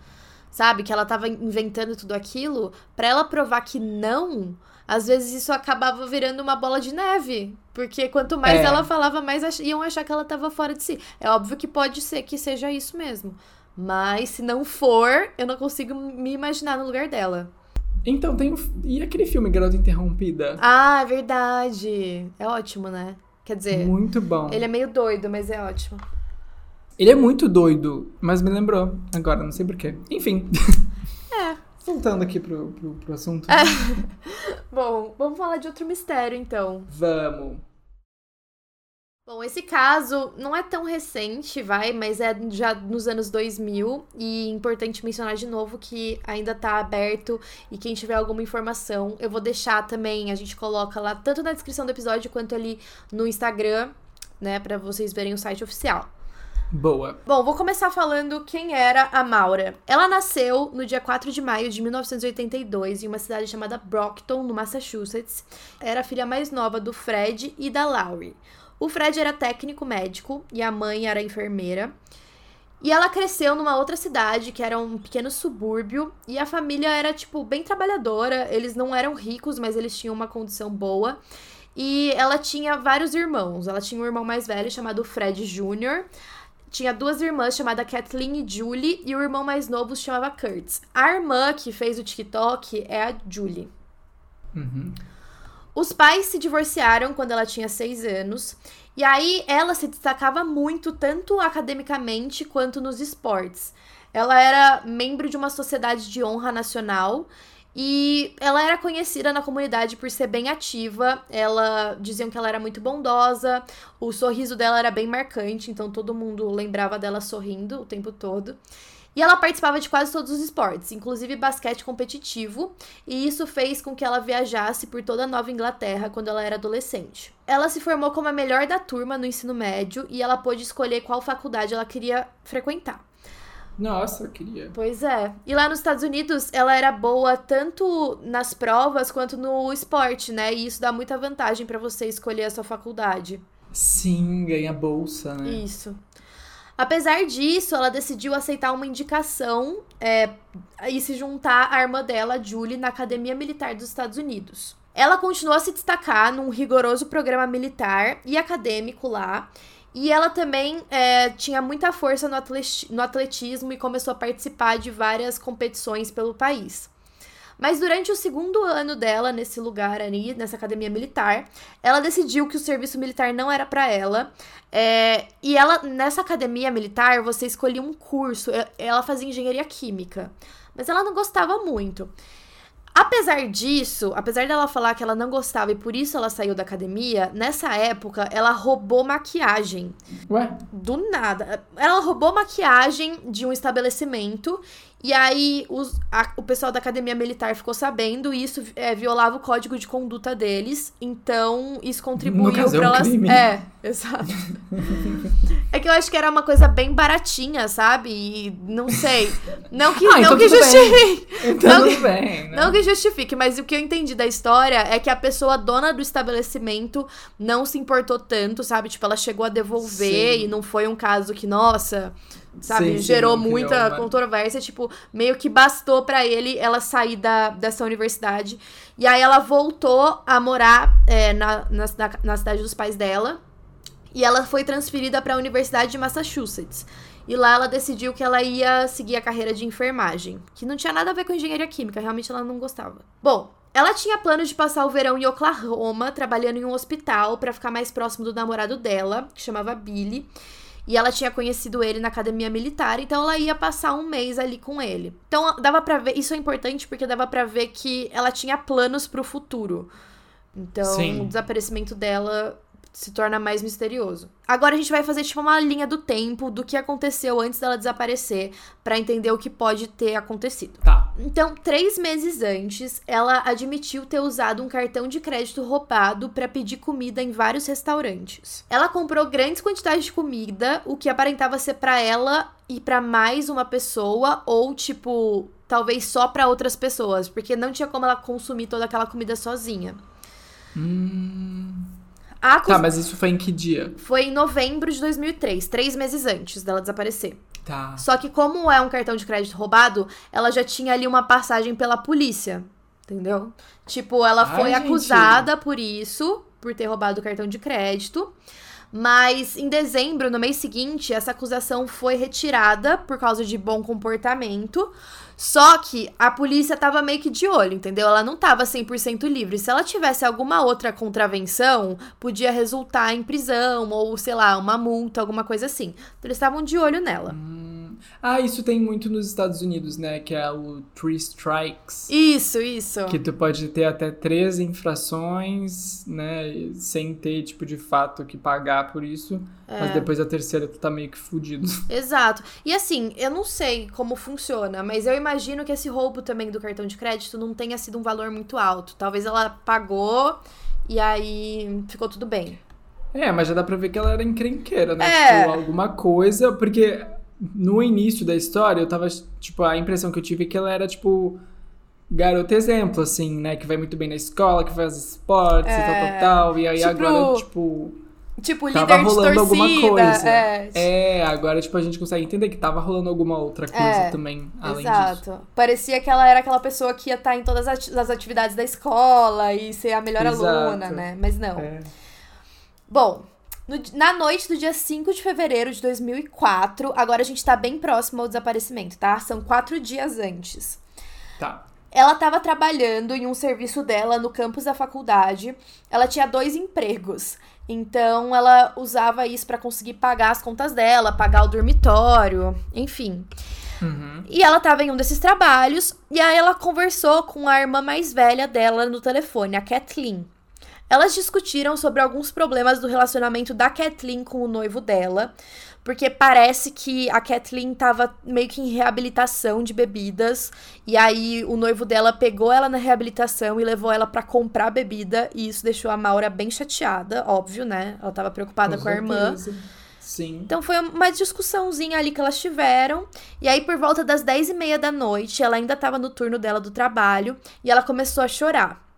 sabe? Que ela tava inventando tudo aquilo, para ela provar que não, às vezes isso acabava virando uma bola de neve. Porque quanto mais é. ela falava, mais ach iam achar que ela estava fora de si. É óbvio que pode ser que seja isso mesmo. Mas se não for, eu não consigo me imaginar no lugar dela. Então, tem. E aquele filme Garota Interrompida? Ah, é verdade. É ótimo, né? Quer dizer. Muito bom. Ele é meio doido, mas é ótimo. Ele é muito doido, mas me lembrou agora, não sei porquê. Enfim. Voltando aqui pro, pro, pro assunto. É. Bom, vamos falar de outro mistério, então. Vamos. Bom, esse caso não é tão recente, vai, mas é já nos anos 2000 e é importante mencionar de novo que ainda tá aberto e quem tiver alguma informação, eu vou deixar também, a gente coloca lá tanto na descrição do episódio quanto ali no Instagram, né, para vocês verem o site oficial. Boa. Bom, vou começar falando quem era a Maura. Ela nasceu no dia 4 de maio de 1982 em uma cidade chamada Brockton, no Massachusetts. Era a filha mais nova do Fred e da Laurie. O Fred era técnico médico e a mãe era enfermeira. E ela cresceu numa outra cidade, que era um pequeno subúrbio, e a família era, tipo, bem trabalhadora. Eles não eram ricos, mas eles tinham uma condição boa. E ela tinha vários irmãos. Ela tinha um irmão mais velho chamado Fred Jr., tinha duas irmãs chamadas Kathleen e Julie e o irmão mais novo se chamava Kurtz. A irmã que fez o TikTok é a Julie. Uhum. Os pais se divorciaram quando ela tinha seis anos. E aí ela se destacava muito, tanto academicamente quanto nos esportes. Ela era membro de uma sociedade de honra nacional e ela era conhecida na comunidade por ser bem ativa. Ela diziam que ela era muito bondosa. O sorriso dela era bem marcante, então todo mundo lembrava dela sorrindo o tempo todo. E ela participava de quase todos os esportes, inclusive basquete competitivo, e isso fez com que ela viajasse por toda a Nova Inglaterra quando ela era adolescente. Ela se formou como a melhor da turma no ensino médio e ela pôde escolher qual faculdade ela queria frequentar. Nossa, eu queria. Pois é. E lá nos Estados Unidos, ela era boa tanto nas provas quanto no esporte, né? E isso dá muita vantagem para você escolher a sua faculdade. Sim, ganha bolsa, né? Isso. Apesar disso, ela decidiu aceitar uma indicação é, e se juntar à irmã dela, Julie, na Academia Militar dos Estados Unidos. Ela continuou a se destacar num rigoroso programa militar e acadêmico lá, e ela também é, tinha muita força no, no atletismo e começou a participar de várias competições pelo país. Mas durante o segundo ano dela nesse lugar ali, nessa academia militar, ela decidiu que o serviço militar não era para ela. É, e ela, nessa academia militar, você escolhia um curso. Ela fazia engenharia química. Mas ela não gostava muito. Apesar disso, apesar dela falar que ela não gostava e por isso ela saiu da academia, nessa época ela roubou maquiagem. Ué? Do nada. Ela roubou maquiagem de um estabelecimento e aí os, a, o pessoal da academia militar ficou sabendo e isso é, violava o código de conduta deles. Então, isso contribuiu para é um elas. Crime. É, exato. é que eu acho que era uma coisa bem baratinha, sabe? E não sei. Não que, ah, não então que justifique. Então não, tudo bem. Né? Não que justifique, mas o que eu entendi da história é que a pessoa dona do estabelecimento não se importou tanto, sabe? Tipo, ela chegou a devolver Sim. e não foi um caso que, nossa sabe? Sim, sim, Gerou criou muita controvérsia, tipo, meio que bastou pra ele ela sair da, dessa universidade. E aí ela voltou a morar é, na, na, na- cidade dos pais dela. E ela foi transferida pra Universidade de Massachusetts. E lá ela decidiu que ela ia seguir a carreira de enfermagem, que não tinha nada a ver com engenharia química, realmente ela não gostava. Bom, ela tinha planos de passar o verão em Oklahoma, trabalhando em um hospital pra ficar mais próximo do namorado dela, que chamava Billy. E ela tinha conhecido ele na academia militar, então ela ia passar um mês ali com ele. Então dava pra ver, isso é importante porque dava pra ver que ela tinha planos pro futuro. Então, Sim. o desaparecimento dela se torna mais misterioso. Agora a gente vai fazer tipo uma linha do tempo do que aconteceu antes dela desaparecer pra entender o que pode ter acontecido. Tá. Então, três meses antes, ela admitiu ter usado um cartão de crédito roubado pra pedir comida em vários restaurantes. Ela comprou grandes quantidades de comida, o que aparentava ser pra ela e pra mais uma pessoa, ou tipo, talvez só pra outras pessoas, porque não tinha como ela consumir toda aquela comida sozinha. A acus- Tá, mas isso foi em que dia? Foi em novembro de 2003, três meses antes dela desaparecer. Tá. Só que como é um cartão de crédito roubado, ela já tinha ali uma passagem pela polícia, entendeu? Tipo, ela Ai, foi gente. acusada por isso, por ter roubado o cartão de crédito. Mas em dezembro, no mês seguinte, essa acusação foi retirada por causa de bom comportamento. Só que a polícia tava meio que de olho, entendeu? Ela não tava 100% livre. Se ela tivesse alguma outra contravenção, podia resultar em prisão ou, sei lá, uma multa, alguma coisa assim. Então eles estavam de olho nela. Ah, isso tem muito nos Estados Unidos, né? Que é o Three Strikes. Isso, isso. Que tu pode ter até três infrações, né? Sem ter, tipo, de fato que pagar por isso. É. Mas depois a terceira tu tá meio que fudido. Exato. E assim, eu não sei como funciona, mas eu imagino que esse roubo também do cartão de crédito não tenha sido um valor muito alto. Talvez ela pagou e aí ficou tudo bem. É, mas já dá pra ver que ela era encrenqueira, né? É. Tipo, alguma coisa. Porque no início da história, eu tava, tipo, a impressão que eu tive é que ela era, tipo, garota exemplo, assim, né? Que vai muito bem na escola, que faz esportes e tal, tal, tal. E aí Tipo- agora, tipo, Tipo, tava líder de rolando torcida. alguma coisa. É, É, agora, tipo, a gente consegue entender que tava rolando alguma outra coisa É, também, além Exato. disso. Parecia que ela era aquela pessoa que ia estar em todas as atividades da escola e ser a melhor Exato. aluna, né? Mas não. É. Bom, no na noite do dia 5 de fevereiro de 2004, agora a gente tá bem próximo ao desaparecimento, tá? São quatro dias antes. Tá. Ela estava trabalhando em um serviço dela no campus da faculdade. Ela tinha dois empregos. Então ela usava isso para conseguir pagar as contas dela, pagar o dormitório, enfim. Uhum. E ela estava em um desses trabalhos e aí ela conversou com a irmã mais velha dela no telefone, a Kathleen. Elas discutiram sobre alguns problemas do relacionamento da Kathleen com o noivo dela, porque parece que a Kathleen tava meio que em reabilitação de bebidas, e aí o noivo dela pegou ela na reabilitação e levou ela pra comprar bebida, e isso deixou a Maura bem chateada, óbvio, né? Ela tava preocupada com, a irmã. Sim. Então foi uma discussãozinha ali que elas tiveram. E aí, por volta das 10 e meia da noite, ela ainda estava no turno dela do trabalho e ela começou a chorar.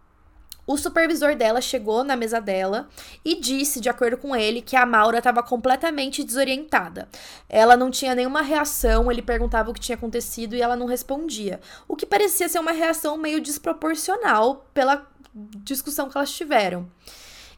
O supervisor dela chegou na mesa dela e disse, de acordo com ele, que a Maura estava completamente desorientada. Ela não tinha nenhuma reação, ele perguntava o que tinha acontecido e ela não respondia. O que parecia ser uma reação meio desproporcional pela discussão que elas tiveram.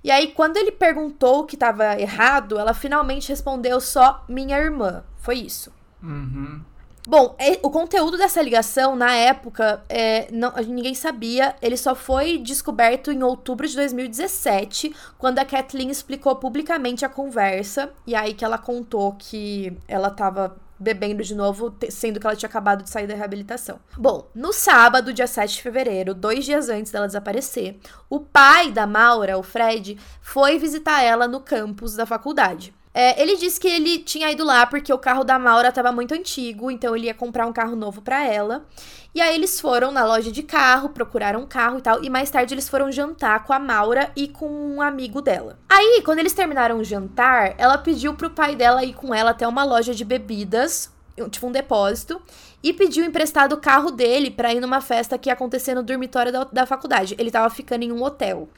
E aí, quando ele perguntou o que estava errado, ela finalmente respondeu só minha irmã. Foi isso. Uhum. Bom, e- o conteúdo dessa ligação, na época, é, não- ninguém sabia. Ele só foi descoberto em outubro de 2017, quando a Kathleen explicou publicamente a conversa. E aí que ela contou que ela tava bebendo de novo, sendo que ela tinha acabado de sair da reabilitação. Bom, no sábado, dia 7 de fevereiro, dois dias antes dela desaparecer, o pai da Maura, o Fred, foi visitar ela no campus da faculdade. É, ele disse que ele tinha ido lá porque o carro da Maura estava muito antigo, então ele ia comprar um carro novo para ela. E aí eles foram na loja de carro, procuraram um carro e tal, e mais tarde eles foram jantar com a Maura e com um amigo dela. Aí, quando eles terminaram o jantar, ela pediu pro pai dela ir com ela até uma loja de bebidas, tipo um depósito, e pediu emprestado o carro dele pra ir numa festa que ia acontecer no dormitório da, da faculdade. Ele tava ficando em um hotel.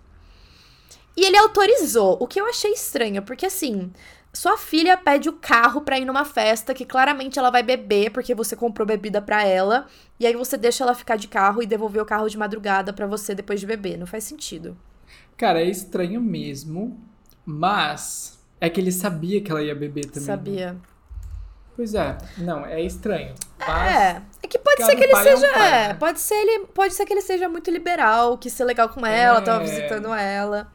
E ele autorizou, o que eu achei estranho, porque assim, Sua filha pede o carro pra ir numa festa que claramente ela vai beber porque você comprou bebida pra ela. E aí você deixa ela ficar de carro e devolver o carro de madrugada pra você depois de beber. Não faz sentido. Cara, é estranho mesmo, mas é que ele sabia que ela ia beber também. né? Sabia. Pois é, não, é estranho. É, é que pode ser que ele pai é um seja, é, né? pode ser ele, pode ser que ele seja muito liberal, quis ser legal com ela, tava É. visitando ela.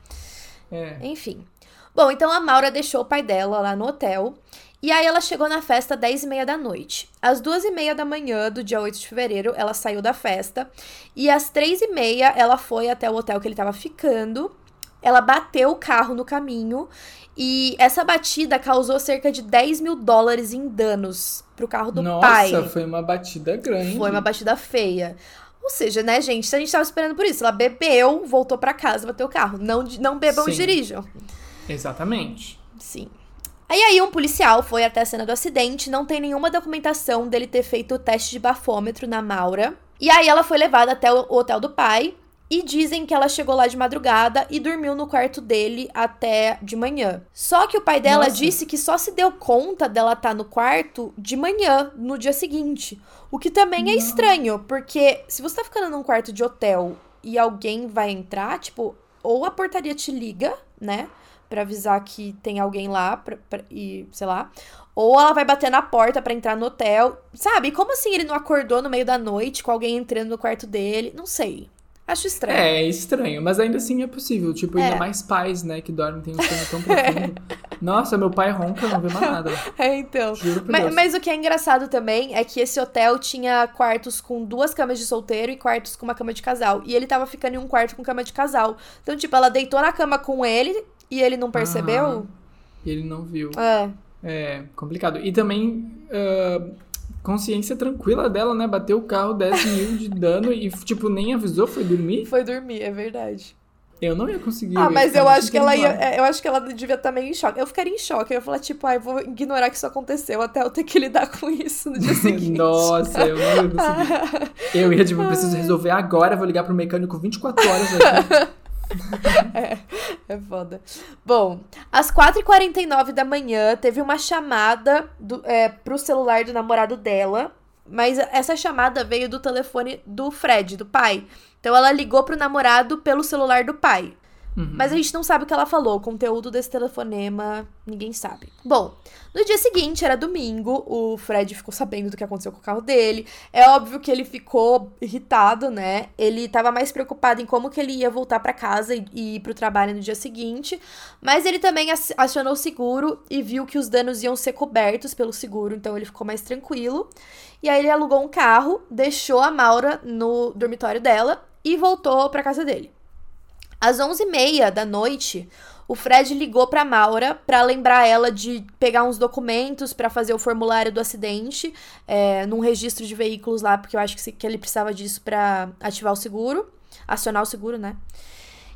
é. Enfim. Bom, então a Maura deixou o pai dela lá no hotel. E aí ela chegou na festa às 10 e meia da noite. Às duas e meia da manhã do dia 8 de fevereiro, ela saiu da festa. E às três e meia, ela foi até o hotel que ele tava ficando. Ela bateu o carro no caminho. E essa batida causou cerca de 10 mil dólares em danos pro carro do Nossa, pai. foi uma batida grande. Foi uma batida feia. Ou seja, né, gente? A gente tava esperando por isso. Ela bebeu, voltou pra casa, bateu o carro. Não, não bebam e dirijam. Exatamente. Sim. Aí aí um policial foi até a cena do acidente, não tem nenhuma documentação dele ter feito o teste de bafômetro na Maura. E aí ela foi levada até o hotel do pai e dizem que ela chegou lá de madrugada e dormiu no quarto dele até de manhã. Só que o pai dela Nossa. disse que só se deu conta dela estar no quarto de manhã, no dia seguinte. O que também é estranho, porque se você tá ficando num quarto de hotel e alguém vai entrar, tipo, ou a portaria te liga, né? Pra avisar que tem alguém lá pra, pra- e, sei lá. Ou ela vai bater na porta pra entrar no hotel. Sabe? Como assim ele não acordou no meio da noite com alguém entrando no quarto dele? Não sei. Acho estranho. É, é estranho, mas ainda assim é possível. Tipo, É. ainda mais pais, né, que dormem, tem um sono tão profundo. Nossa, meu pai ronca, não vê mais nada. É, então. Juro por Mas, Deus. mas o que é engraçado também é que esse hotel tinha quartos com duas camas de solteiro e quartos com uma cama de casal. E ele tava ficando em um quarto com cama de casal. Então, tipo, ela deitou na cama com ele e ele não percebeu. E ele não viu. É. É, complicado. E também, ah, consciência tranquila dela, né? Bateu o carro, 10 mil de dano e, tipo, nem avisou, foi dormir. Foi dormir, é verdade. Eu não ia conseguir. Ah, mas eu acho que ela ia. é, Eu acho que ela devia estar meio em choque. Eu ficaria em choque. Eu ia falar, tipo, ai, vou ignorar que isso aconteceu até eu ter que lidar com isso no dia seguinte. Nossa, eu não ia conseguir. Eu ia, tipo, eu preciso resolver agora, vou ligar pro mecânico 24 horas aqui. É foda. Bom, às 4h49 da manhã, teve uma chamada do, é, pro celular do namorado dela. Mas essa chamada veio do telefone do Fred, do pai. Então ela ligou pro namorado pelo celular do pai. Uhum. Mas a gente não sabe o que ela falou. O conteúdo desse telefonema, ninguém sabe. Bom, no dia seguinte, era domingo, o Fred ficou sabendo do que aconteceu com o carro dele. É óbvio que ele ficou irritado, né? Ele tava mais preocupado em como que ele ia voltar pra casa e, ir pro trabalho no dia seguinte. Mas ele também ac- acionou o seguro e viu que os danos iam ser cobertos pelo seguro, então ele ficou mais tranquilo. E aí ele alugou um carro, deixou a Maura no dormitório dela e voltou pra casa dele. Às 11h30 da noite, o Fred ligou pra Maura pra lembrar ela de pegar uns documentos pra fazer o formulário do acidente é, num registro de veículos lá, porque eu acho que, se- que ele precisava disso pra ativar o seguro, acionar o seguro, né?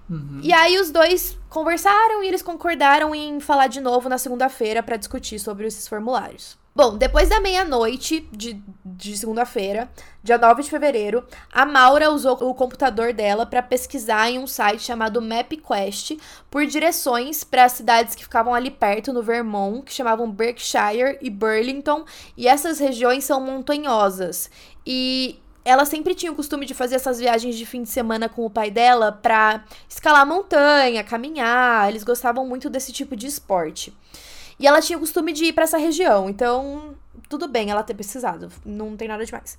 Uhum. E aí os dois conversaram e eles concordaram em falar de novo na segunda-feira pra discutir sobre esses formulários. Bom, depois da meia-noite de, de segunda-feira, dia 9 de fevereiro, a Maura usou o computador dela pra pesquisar em um site chamado MapQuest por direções para cidades que ficavam ali perto no Vermont, que chamavam Berkshire e Burlington, e essas regiões são montanhosas. E ela sempre tinha o costume de fazer essas viagens de fim de semana com o pai dela pra escalar montanha, caminhar. Eles gostavam muito desse tipo de esporte. E ela tinha o costume de ir pra essa região, então tudo bem ela ter pesquisado, não tem nada demais.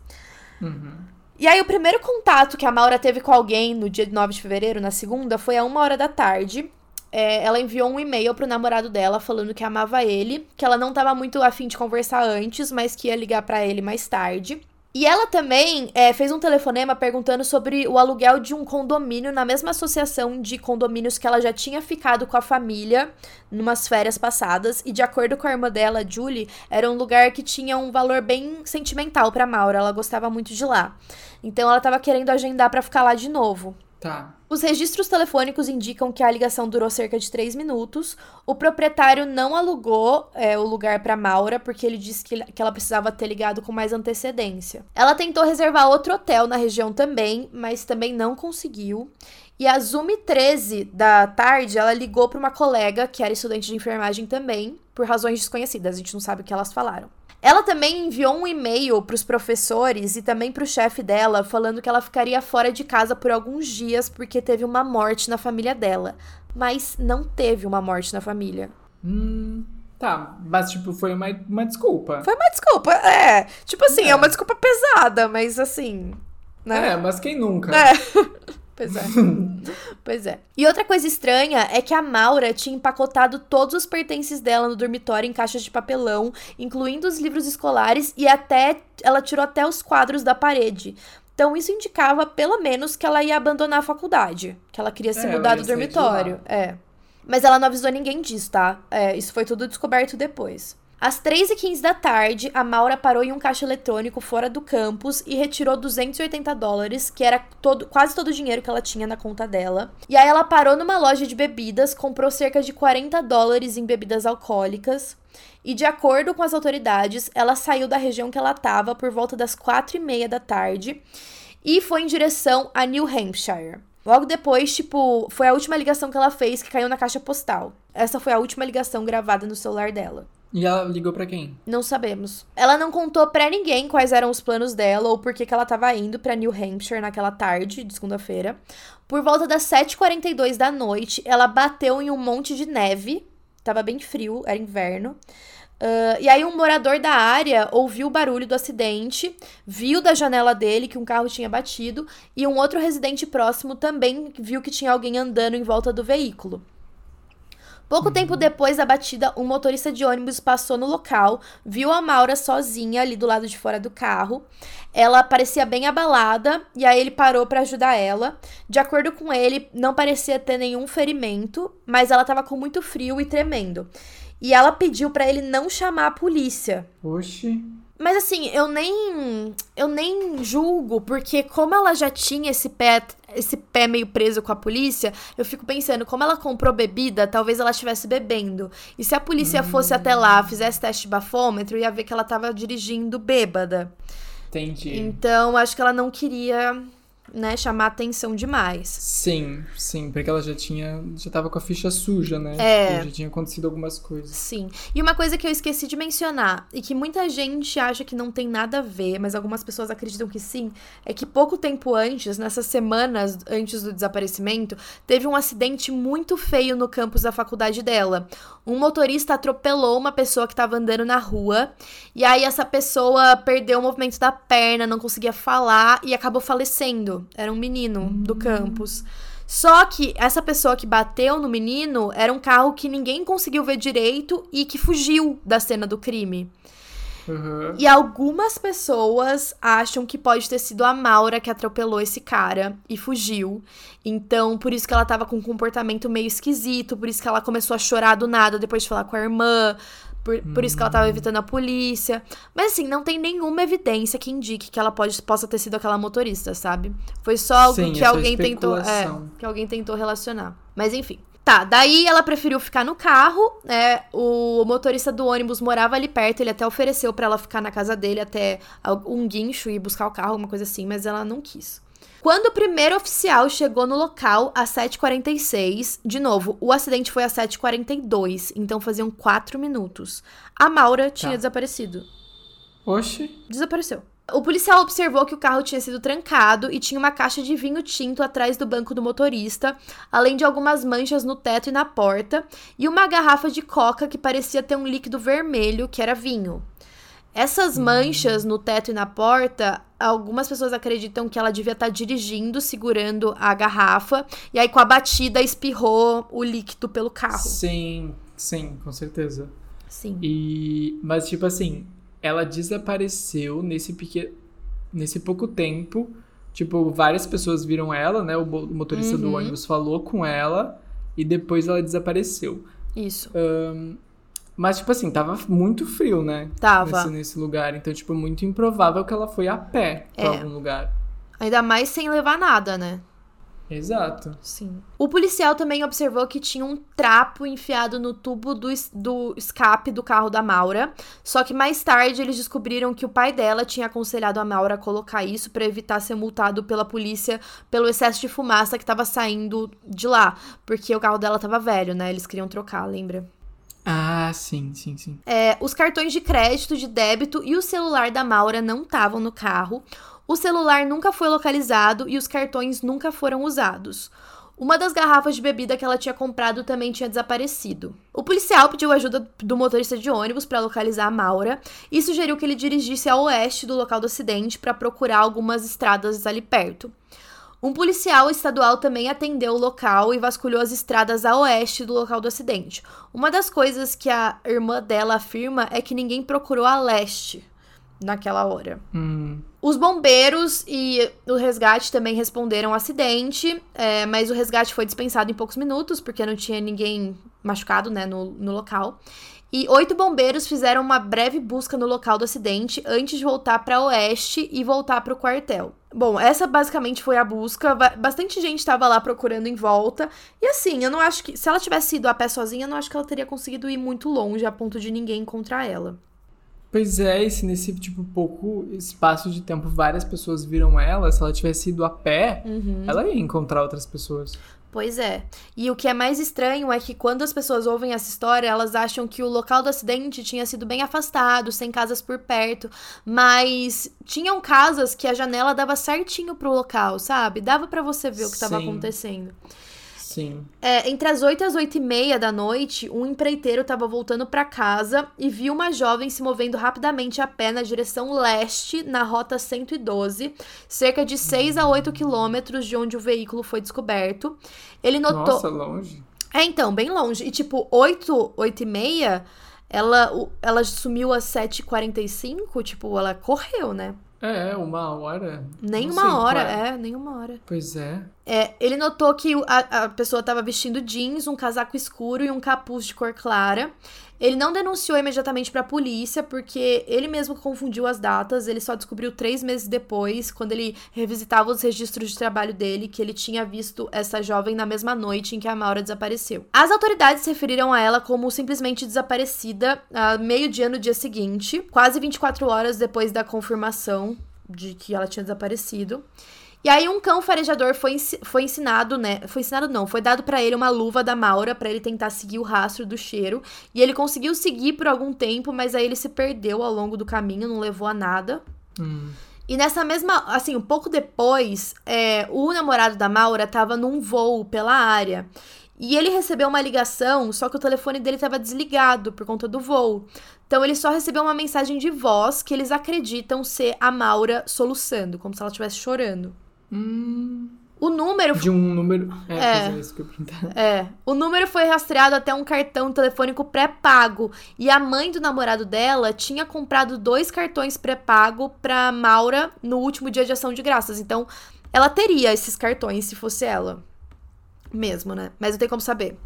Uhum. E aí, o primeiro contato que a Maura teve com alguém no dia 9 de fevereiro, na segunda, foi a uma hora da tarde. É, ela enviou um e-mail pro namorado dela falando que amava ele, que ela não tava muito afim de conversar antes, mas que ia ligar pra ele mais tarde. E ela também é, fez um telefonema perguntando sobre o aluguel de um condomínio na mesma associação de condomínios que ela já tinha ficado com a família numas férias passadas. E de acordo com a irmã dela, Julie, era um lugar que tinha um valor bem sentimental pra Maura. Ela gostava muito de lá. Então ela tava querendo agendar pra ficar lá de novo. Tá. Os registros telefônicos indicam que a ligação durou cerca de 3 minutos. O proprietário não alugou é, o lugar para Maura, porque ele disse que, que ela precisava ter ligado com mais antecedência. Ela tentou reservar outro hotel na região também, mas também não conseguiu. E às 1h13 da tarde, ela ligou para uma colega, que era estudante de enfermagem também, por razões desconhecidas. A gente não sabe o que elas falaram. Ela também enviou um e-mail para os professores e também para o chefe dela, falando que ela ficaria fora de casa por alguns dias porque teve uma morte na família dela. Mas não teve uma morte na família. Hum, tá, mas tipo, foi uma, uma desculpa. Foi uma desculpa, é. Tipo assim, é, é uma desculpa pesada, mas assim. Né? É, mas quem nunca? É. Pois é. pois é. E outra coisa estranha é que a Maura tinha empacotado todos os pertences dela no dormitório em caixas de papelão, incluindo os livros escolares e até ela tirou até os quadros da parede. Então isso indicava pelo menos que ela ia abandonar a faculdade, que ela queria se é, mudar do dormitório. É. Mas ela não avisou ninguém disso, tá? É, isso foi tudo descoberto depois. Às 3h15 da tarde, a Maura parou em um caixa eletrônico fora do campus e retirou 280 dólares, que era todo, quase todo o dinheiro que ela tinha na conta dela. E aí ela parou numa loja de bebidas, comprou cerca de 40 dólares em bebidas alcoólicas. E de acordo com as autoridades, ela saiu da região que ela estava por volta das 4 e meia da tarde e foi em direção a New Hampshire. Logo depois, tipo, foi a última ligação que ela fez que caiu na caixa postal. Essa foi a última ligação gravada no celular dela. E ela ligou para quem? Não sabemos. Ela não contou para ninguém quais eram os planos dela ou por que, que ela tava indo para New Hampshire naquela tarde de segunda-feira. Por volta das 7h42 da noite, ela bateu em um monte de neve. Tava bem frio, era inverno. Uh, e aí um morador da área ouviu o barulho do acidente, viu da janela dele que um carro tinha batido e um outro residente próximo também viu que tinha alguém andando em volta do veículo. Pouco tempo uhum. depois da batida, um motorista de ônibus passou no local, viu a Maura sozinha ali do lado de fora do carro. Ela parecia bem abalada e aí ele parou para ajudar ela. De acordo com ele, não parecia ter nenhum ferimento, mas ela estava com muito frio e tremendo. E ela pediu para ele não chamar a polícia. Oxi. Mas assim, eu nem eu nem julgo, porque como ela já tinha esse pé, esse pé meio preso com a polícia, eu fico pensando, como ela comprou bebida, talvez ela estivesse bebendo. E se a polícia hum. fosse até lá, fizesse teste de bafômetro, ia ver que ela tava dirigindo bêbada. Entendi. Então, acho que ela não queria né, chamar atenção demais. Sim, sim, porque ela já tinha, já tava com a ficha suja, né? É. Tipo, já tinha acontecido algumas coisas. Sim. E uma coisa que eu esqueci de mencionar, e que muita gente acha que não tem nada a ver, mas algumas pessoas acreditam que sim, é que pouco tempo antes, nessas semanas antes do desaparecimento, teve um acidente muito feio no campus da faculdade dela. Um motorista atropelou uma pessoa que estava andando na rua, e aí essa pessoa perdeu o movimento da perna, não conseguia falar e acabou falecendo. Era um menino hum. do campus. Só que essa pessoa que bateu no menino era um carro que ninguém conseguiu ver direito e que fugiu da cena do crime. Uhum. E algumas pessoas acham que pode ter sido a Maura que atropelou esse cara e fugiu. Então, por isso que ela tava com um comportamento meio esquisito, por isso que ela começou a chorar do nada depois de falar com a irmã. Por, por isso que ela tava hum. evitando a polícia. Mas assim, não tem nenhuma evidência que indique que ela pode, possa ter sido aquela motorista, sabe? Foi só algo Sim, que alguém tentou. É, que alguém tentou relacionar. Mas enfim. Tá, daí ela preferiu ficar no carro, né? O motorista do ônibus morava ali perto, ele até ofereceu para ela ficar na casa dele até um guincho e buscar o carro, alguma coisa assim, mas ela não quis. Quando o primeiro oficial chegou no local às 7h46, de novo, o acidente foi às 7h42, então faziam 4 minutos. A Maura tinha tá. desaparecido. Oxi. Desapareceu. O policial observou que o carro tinha sido trancado e tinha uma caixa de vinho tinto atrás do banco do motorista, além de algumas manchas no teto e na porta, e uma garrafa de coca que parecia ter um líquido vermelho, que era vinho. Essas hum. manchas no teto e na porta, algumas pessoas acreditam que ela devia estar dirigindo, segurando a garrafa, e aí com a batida espirrou o líquido pelo carro. Sim, sim, com certeza. Sim. E mas tipo assim, ela desapareceu nesse pequeno nesse pouco tempo. Tipo, várias pessoas viram ela, né? O motorista uhum. do ônibus falou com ela e depois ela desapareceu. Isso. Um, mas, tipo assim, tava muito frio, né? Tava. Nesse, nesse lugar. Então, tipo, muito improvável que ela foi a pé pra é. algum lugar. Ainda mais sem levar nada, né? Exato. Sim. O policial também observou que tinha um trapo enfiado no tubo do, do escape do carro da Maura. Só que mais tarde eles descobriram que o pai dela tinha aconselhado a Maura a colocar isso para evitar ser multado pela polícia pelo excesso de fumaça que estava saindo de lá. Porque o carro dela tava velho, né? Eles queriam trocar, lembra? Ah, sim, sim, sim. É, os cartões de crédito, de débito e o celular da Maura não estavam no carro. O celular nunca foi localizado e os cartões nunca foram usados. Uma das garrafas de bebida que ela tinha comprado também tinha desaparecido. O policial pediu ajuda do motorista de ônibus para localizar a Maura e sugeriu que ele dirigisse a oeste do local do acidente para procurar algumas estradas ali perto. Um policial estadual também atendeu o local e vasculhou as estradas a oeste do local do acidente. Uma das coisas que a irmã dela afirma é que ninguém procurou a leste naquela hora. Hum. Os bombeiros e o resgate também responderam ao acidente, é, mas o resgate foi dispensado em poucos minutos, porque não tinha ninguém machucado né, no, no local. E oito bombeiros fizeram uma breve busca no local do acidente antes de voltar para oeste e voltar para o quartel. Bom, essa basicamente foi a busca. Bastante gente estava lá procurando em volta. E assim, eu não acho que. Se ela tivesse ido a pé sozinha, eu não acho que ela teria conseguido ir muito longe a ponto de ninguém encontrar ela. Pois é, e se nesse tipo pouco espaço de tempo várias pessoas viram ela, se ela tivesse ido a pé, uhum. ela ia encontrar outras pessoas. Pois é. E o que é mais estranho é que quando as pessoas ouvem essa história, elas acham que o local do acidente tinha sido bem afastado, sem casas por perto, mas tinham casas que a janela dava certinho pro local, sabe? Dava para você ver o que estava acontecendo. Sim. É, entre as 8 e as 8 e meia da noite, um empreiteiro estava voltando para casa e viu uma jovem se movendo rapidamente a pé na direção leste, na rota 112, cerca de 6 a 8 quilômetros de onde o veículo foi descoberto. Ele notou. Nossa, longe. É, então, bem longe. E tipo, 8, 8 e meia, ela, ela sumiu às 7h45, tipo, ela correu, né? É, uma hora. Nem uma hora, é. é, nem uma hora. Pois é. É, ele notou que a, a pessoa estava vestindo jeans, um casaco escuro e um capuz de cor clara. Ele não denunciou imediatamente para a polícia porque ele mesmo confundiu as datas. Ele só descobriu três meses depois, quando ele revisitava os registros de trabalho dele, que ele tinha visto essa jovem na mesma noite em que a Maura desapareceu. As autoridades se referiram a ela como simplesmente desaparecida a meio-dia no dia seguinte, quase 24 horas depois da confirmação de que ela tinha desaparecido. E aí um cão farejador foi, foi ensinado, né? Foi ensinado não, foi dado para ele uma luva da Maura para ele tentar seguir o rastro do cheiro. E ele conseguiu seguir por algum tempo, mas aí ele se perdeu ao longo do caminho, não levou a nada. Hum. E nessa mesma, assim, um pouco depois, é, o namorado da Maura tava num voo pela área. E ele recebeu uma ligação, só que o telefone dele estava desligado por conta do voo. Então ele só recebeu uma mensagem de voz que eles acreditam ser a Maura soluçando, como se ela estivesse chorando. Hum. O número. De um número. É, é, é isso que eu É. O número foi rastreado até um cartão telefônico pré-pago. E a mãe do namorado dela tinha comprado dois cartões pré-pago pra Maura no último dia de ação de graças. Então, ela teria esses cartões se fosse ela. Mesmo, né? Mas não tem como saber.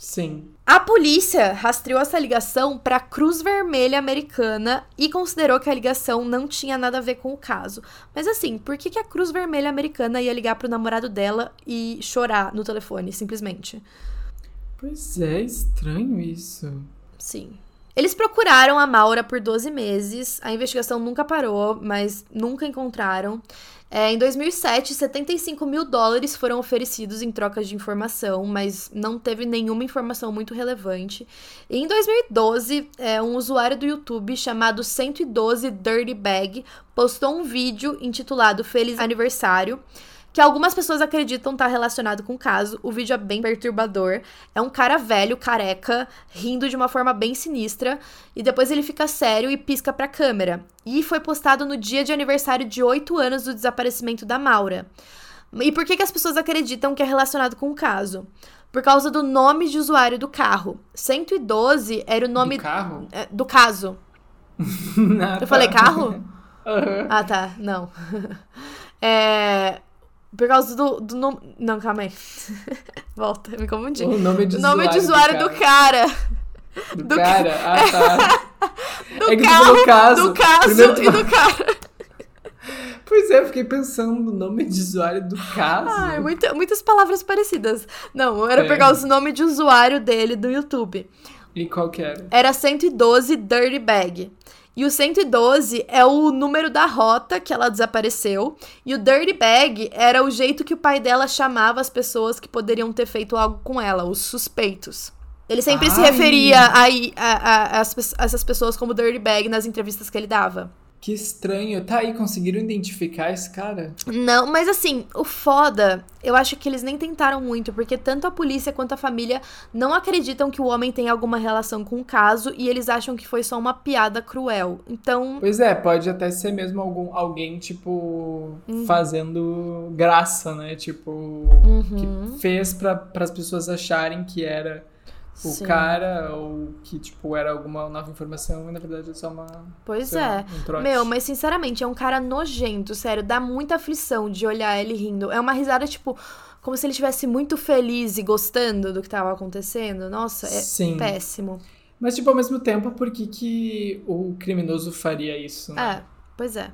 Sim. A polícia rastreou essa ligação para a Cruz Vermelha Americana e considerou que a ligação não tinha nada a ver com o caso. Mas assim, por que, que a Cruz Vermelha Americana ia ligar pro namorado dela e chorar no telefone, simplesmente? Pois é, estranho isso. Sim. Eles procuraram a Maura por 12 meses, a investigação nunca parou, mas nunca encontraram. É, em 2007, 75 mil dólares foram oferecidos em trocas de informação, mas não teve nenhuma informação muito relevante. E em 2012, é, um usuário do YouTube chamado 112 Dirty Bag postou um vídeo intitulado Feliz Aniversário que algumas pessoas acreditam estar tá relacionado com o caso. O vídeo é bem perturbador. É um cara velho, careca, rindo de uma forma bem sinistra, e depois ele fica sério e pisca pra câmera. E foi postado no dia de aniversário de 8 anos do desaparecimento da Maura. E por que, que as pessoas acreditam que é relacionado com o caso? Por causa do nome de usuário do carro. 112 era o nome. Do carro? É, do caso. ah, Eu falei carro? Uhum. Ah, tá. Não. é. Por causa do, do nome. Não, calma aí. Volta, me confundi. O nome de o nome usuário, de usuário do cara. Do, do cara? Ca... Ah, tá. do é que carro, do caso. Do caso e do cara. Pois é, eu fiquei pensando no nome de usuário do caso. Ah, muita, muitas palavras parecidas. Não, era é. por causa do nome de usuário dele do YouTube. E qual que era? Era 112 Dirty Bag. E o 112 é o número da rota que ela desapareceu. E o Dirty Bag era o jeito que o pai dela chamava as pessoas que poderiam ter feito algo com ela, os suspeitos. Ele sempre se Ai. referia a, a, a- a- essas pessoas como dirtbag nas entrevistas que ele dava. Que estranho. Tá aí, conseguiram identificar esse cara? Não, mas assim, o foda, eu acho que eles nem tentaram muito, porque tanto a polícia quanto a família não acreditam que o homem tem alguma relação com o caso e eles acham que foi só uma piada cruel. Então, Pois é, pode até ser mesmo algum, alguém, tipo, fazendo graça, né? Tipo, Uhum. que fez para as pessoas acharem que era o Sim. cara ou que, tipo, era alguma nova informação e na verdade é só uma. pois é. um. Meu, mas sinceramente, é um cara nojento, sério, dá muita aflição de olhar ele rindo. É uma risada, tipo, como se ele estivesse muito feliz e gostando do que tava acontecendo. Nossa, é Sim. péssimo. Mas, tipo, ao mesmo tempo, por que, que o criminoso faria isso, né? É, pois é.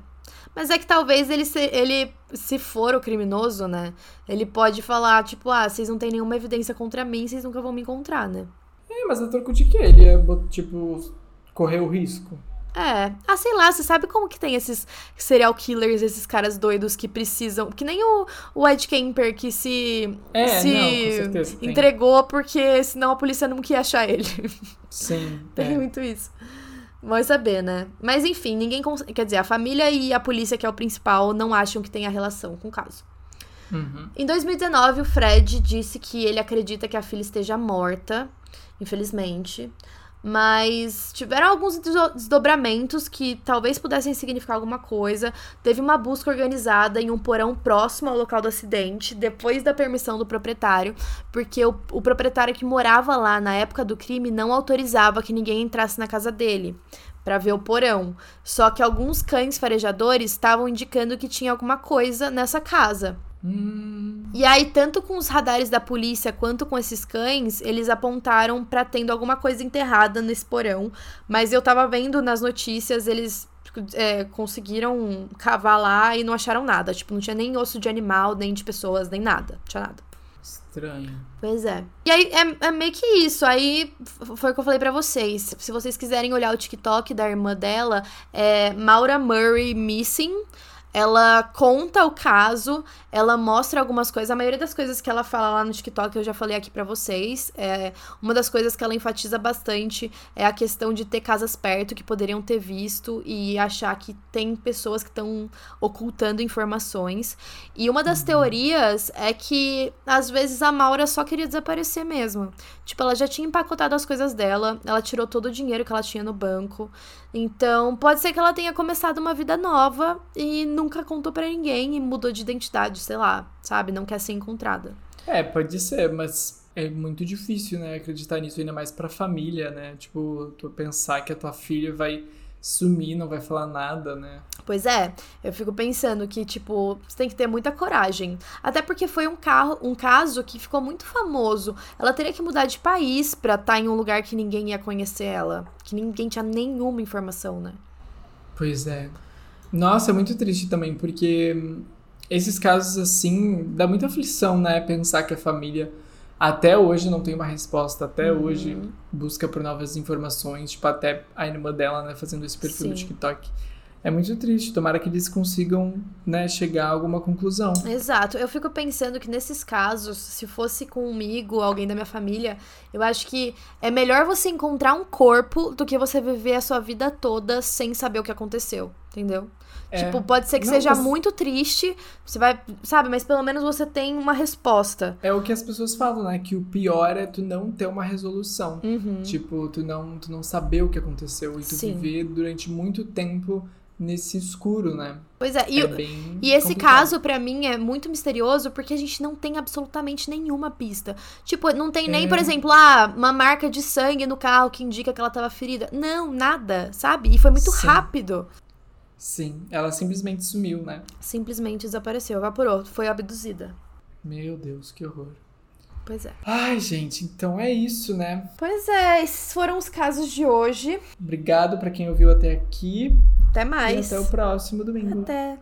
Mas é que talvez ele se, ele, se for o criminoso, né? Ele pode falar, tipo, ah, vocês não têm nenhuma evidência contra mim, vocês nunca vão me encontrar, né? É, mas a troco de quê? Ele ia, tipo, correr o risco. É. Ah, sei lá, você sabe como que tem esses serial killers, esses caras doidos que precisam. Que nem o, o Ed Kemper que se. É, se não, com certeza. Entregou porque senão a polícia não queria achar ele. Sim. Tem é. muito isso. Vai saber, né? Mas enfim, ninguém. cons- Quer dizer, a família e a polícia, que é o principal, não acham que tenha relação com o caso. Uhum. Em 2019, o Fred disse que ele acredita que a filha esteja morta, infelizmente. Mas tiveram alguns desdobramentos que talvez pudessem significar alguma coisa. Teve uma busca organizada em um porão próximo ao local do acidente, depois da permissão do proprietário, porque o, o proprietário que morava lá na época do crime não autorizava que ninguém entrasse na casa dele para ver o porão. Só que alguns cães farejadores estavam indicando que tinha alguma coisa nessa casa. Hum, E aí, tanto com os radares da polícia quanto com esses cães, eles apontaram pra tendo alguma coisa enterrada nesse porão. Mas eu tava vendo nas notícias, eles é, conseguiram cavar lá e não acharam nada. Tipo, não tinha nem osso de animal, nem de pessoas, nem nada. Não tinha nada. estranho. Pois é. E aí, é, é meio que isso. Aí, foi o que eu falei pra vocês. Se vocês quiserem olhar o TikTok da irmã dela, é Maura Murray Missing. Ela conta o caso, ela mostra algumas coisas. A maioria das coisas que ela fala lá no TikTok eu já falei aqui pra vocês. É, uma das coisas que ela enfatiza bastante é a questão de ter casas perto que poderiam ter visto e achar que tem pessoas que estão ocultando informações. E uma das teorias é que às vezes a Maura só queria desaparecer mesmo. Tipo, ela já tinha empacotado as coisas dela, ela tirou todo o dinheiro que ela tinha no banco. Então, pode ser que ela tenha começado uma vida nova e nunca contou pra ninguém e mudou de identidade, sei lá, sabe? Não quer ser encontrada. É, pode ser, mas é muito difícil, né, acreditar nisso, ainda mais pra família, né? Tipo, tu pensar que a tua filha vai sumir, não vai falar nada, né? Pois é, eu fico pensando que, tipo, você tem que ter muita coragem. Até porque foi um, carro, um caso que ficou muito famoso. Ela teria que mudar de país pra estar em um lugar que ninguém ia conhecer ela. Que ninguém tinha nenhuma informação, né? Pois é. Nossa, é muito triste também, porque hum, esses casos assim, dá muita aflição, né? Pensar que a família até hoje não tem uma resposta, até Uhum. hoje busca por novas informações, tipo, até a irmã dela, né, fazendo esse perfil no Sim. TikTok. É muito triste, tomara que eles consigam, né, chegar a alguma conclusão. Exato. Eu fico pensando que nesses casos, se fosse comigo, alguém da minha família, eu acho que é melhor você encontrar um corpo do que você viver a sua vida toda sem saber o que aconteceu, entendeu? É. Tipo, pode ser que Não, seja mas- muito triste, você vai, sabe, mas pelo menos você tem uma resposta. É o que as pessoas falam, né? Que o pior é tu não ter uma resolução. Uhum. Tipo, tu não, tu não saber o que aconteceu e tu Sim. viver durante muito tempo nesse escuro, né? Pois é, e, é e esse complicado. caso, pra mim, é muito misterioso porque a gente não tem absolutamente nenhuma pista. Tipo, não tem nem, É. por exemplo, ah, uma marca de sangue no carro que indica que ela tava ferida. Não, nada, sabe? E foi muito Sim. rápido. Sim, ela simplesmente sumiu, né? Simplesmente desapareceu, evaporou, foi abduzida. Meu Deus, que horror. Pois é. Ai, gente, então é isso, né? Pois é, esses foram os casos de hoje. Obrigado pra quem ouviu até aqui Até e mais. até o próximo domingo. Até.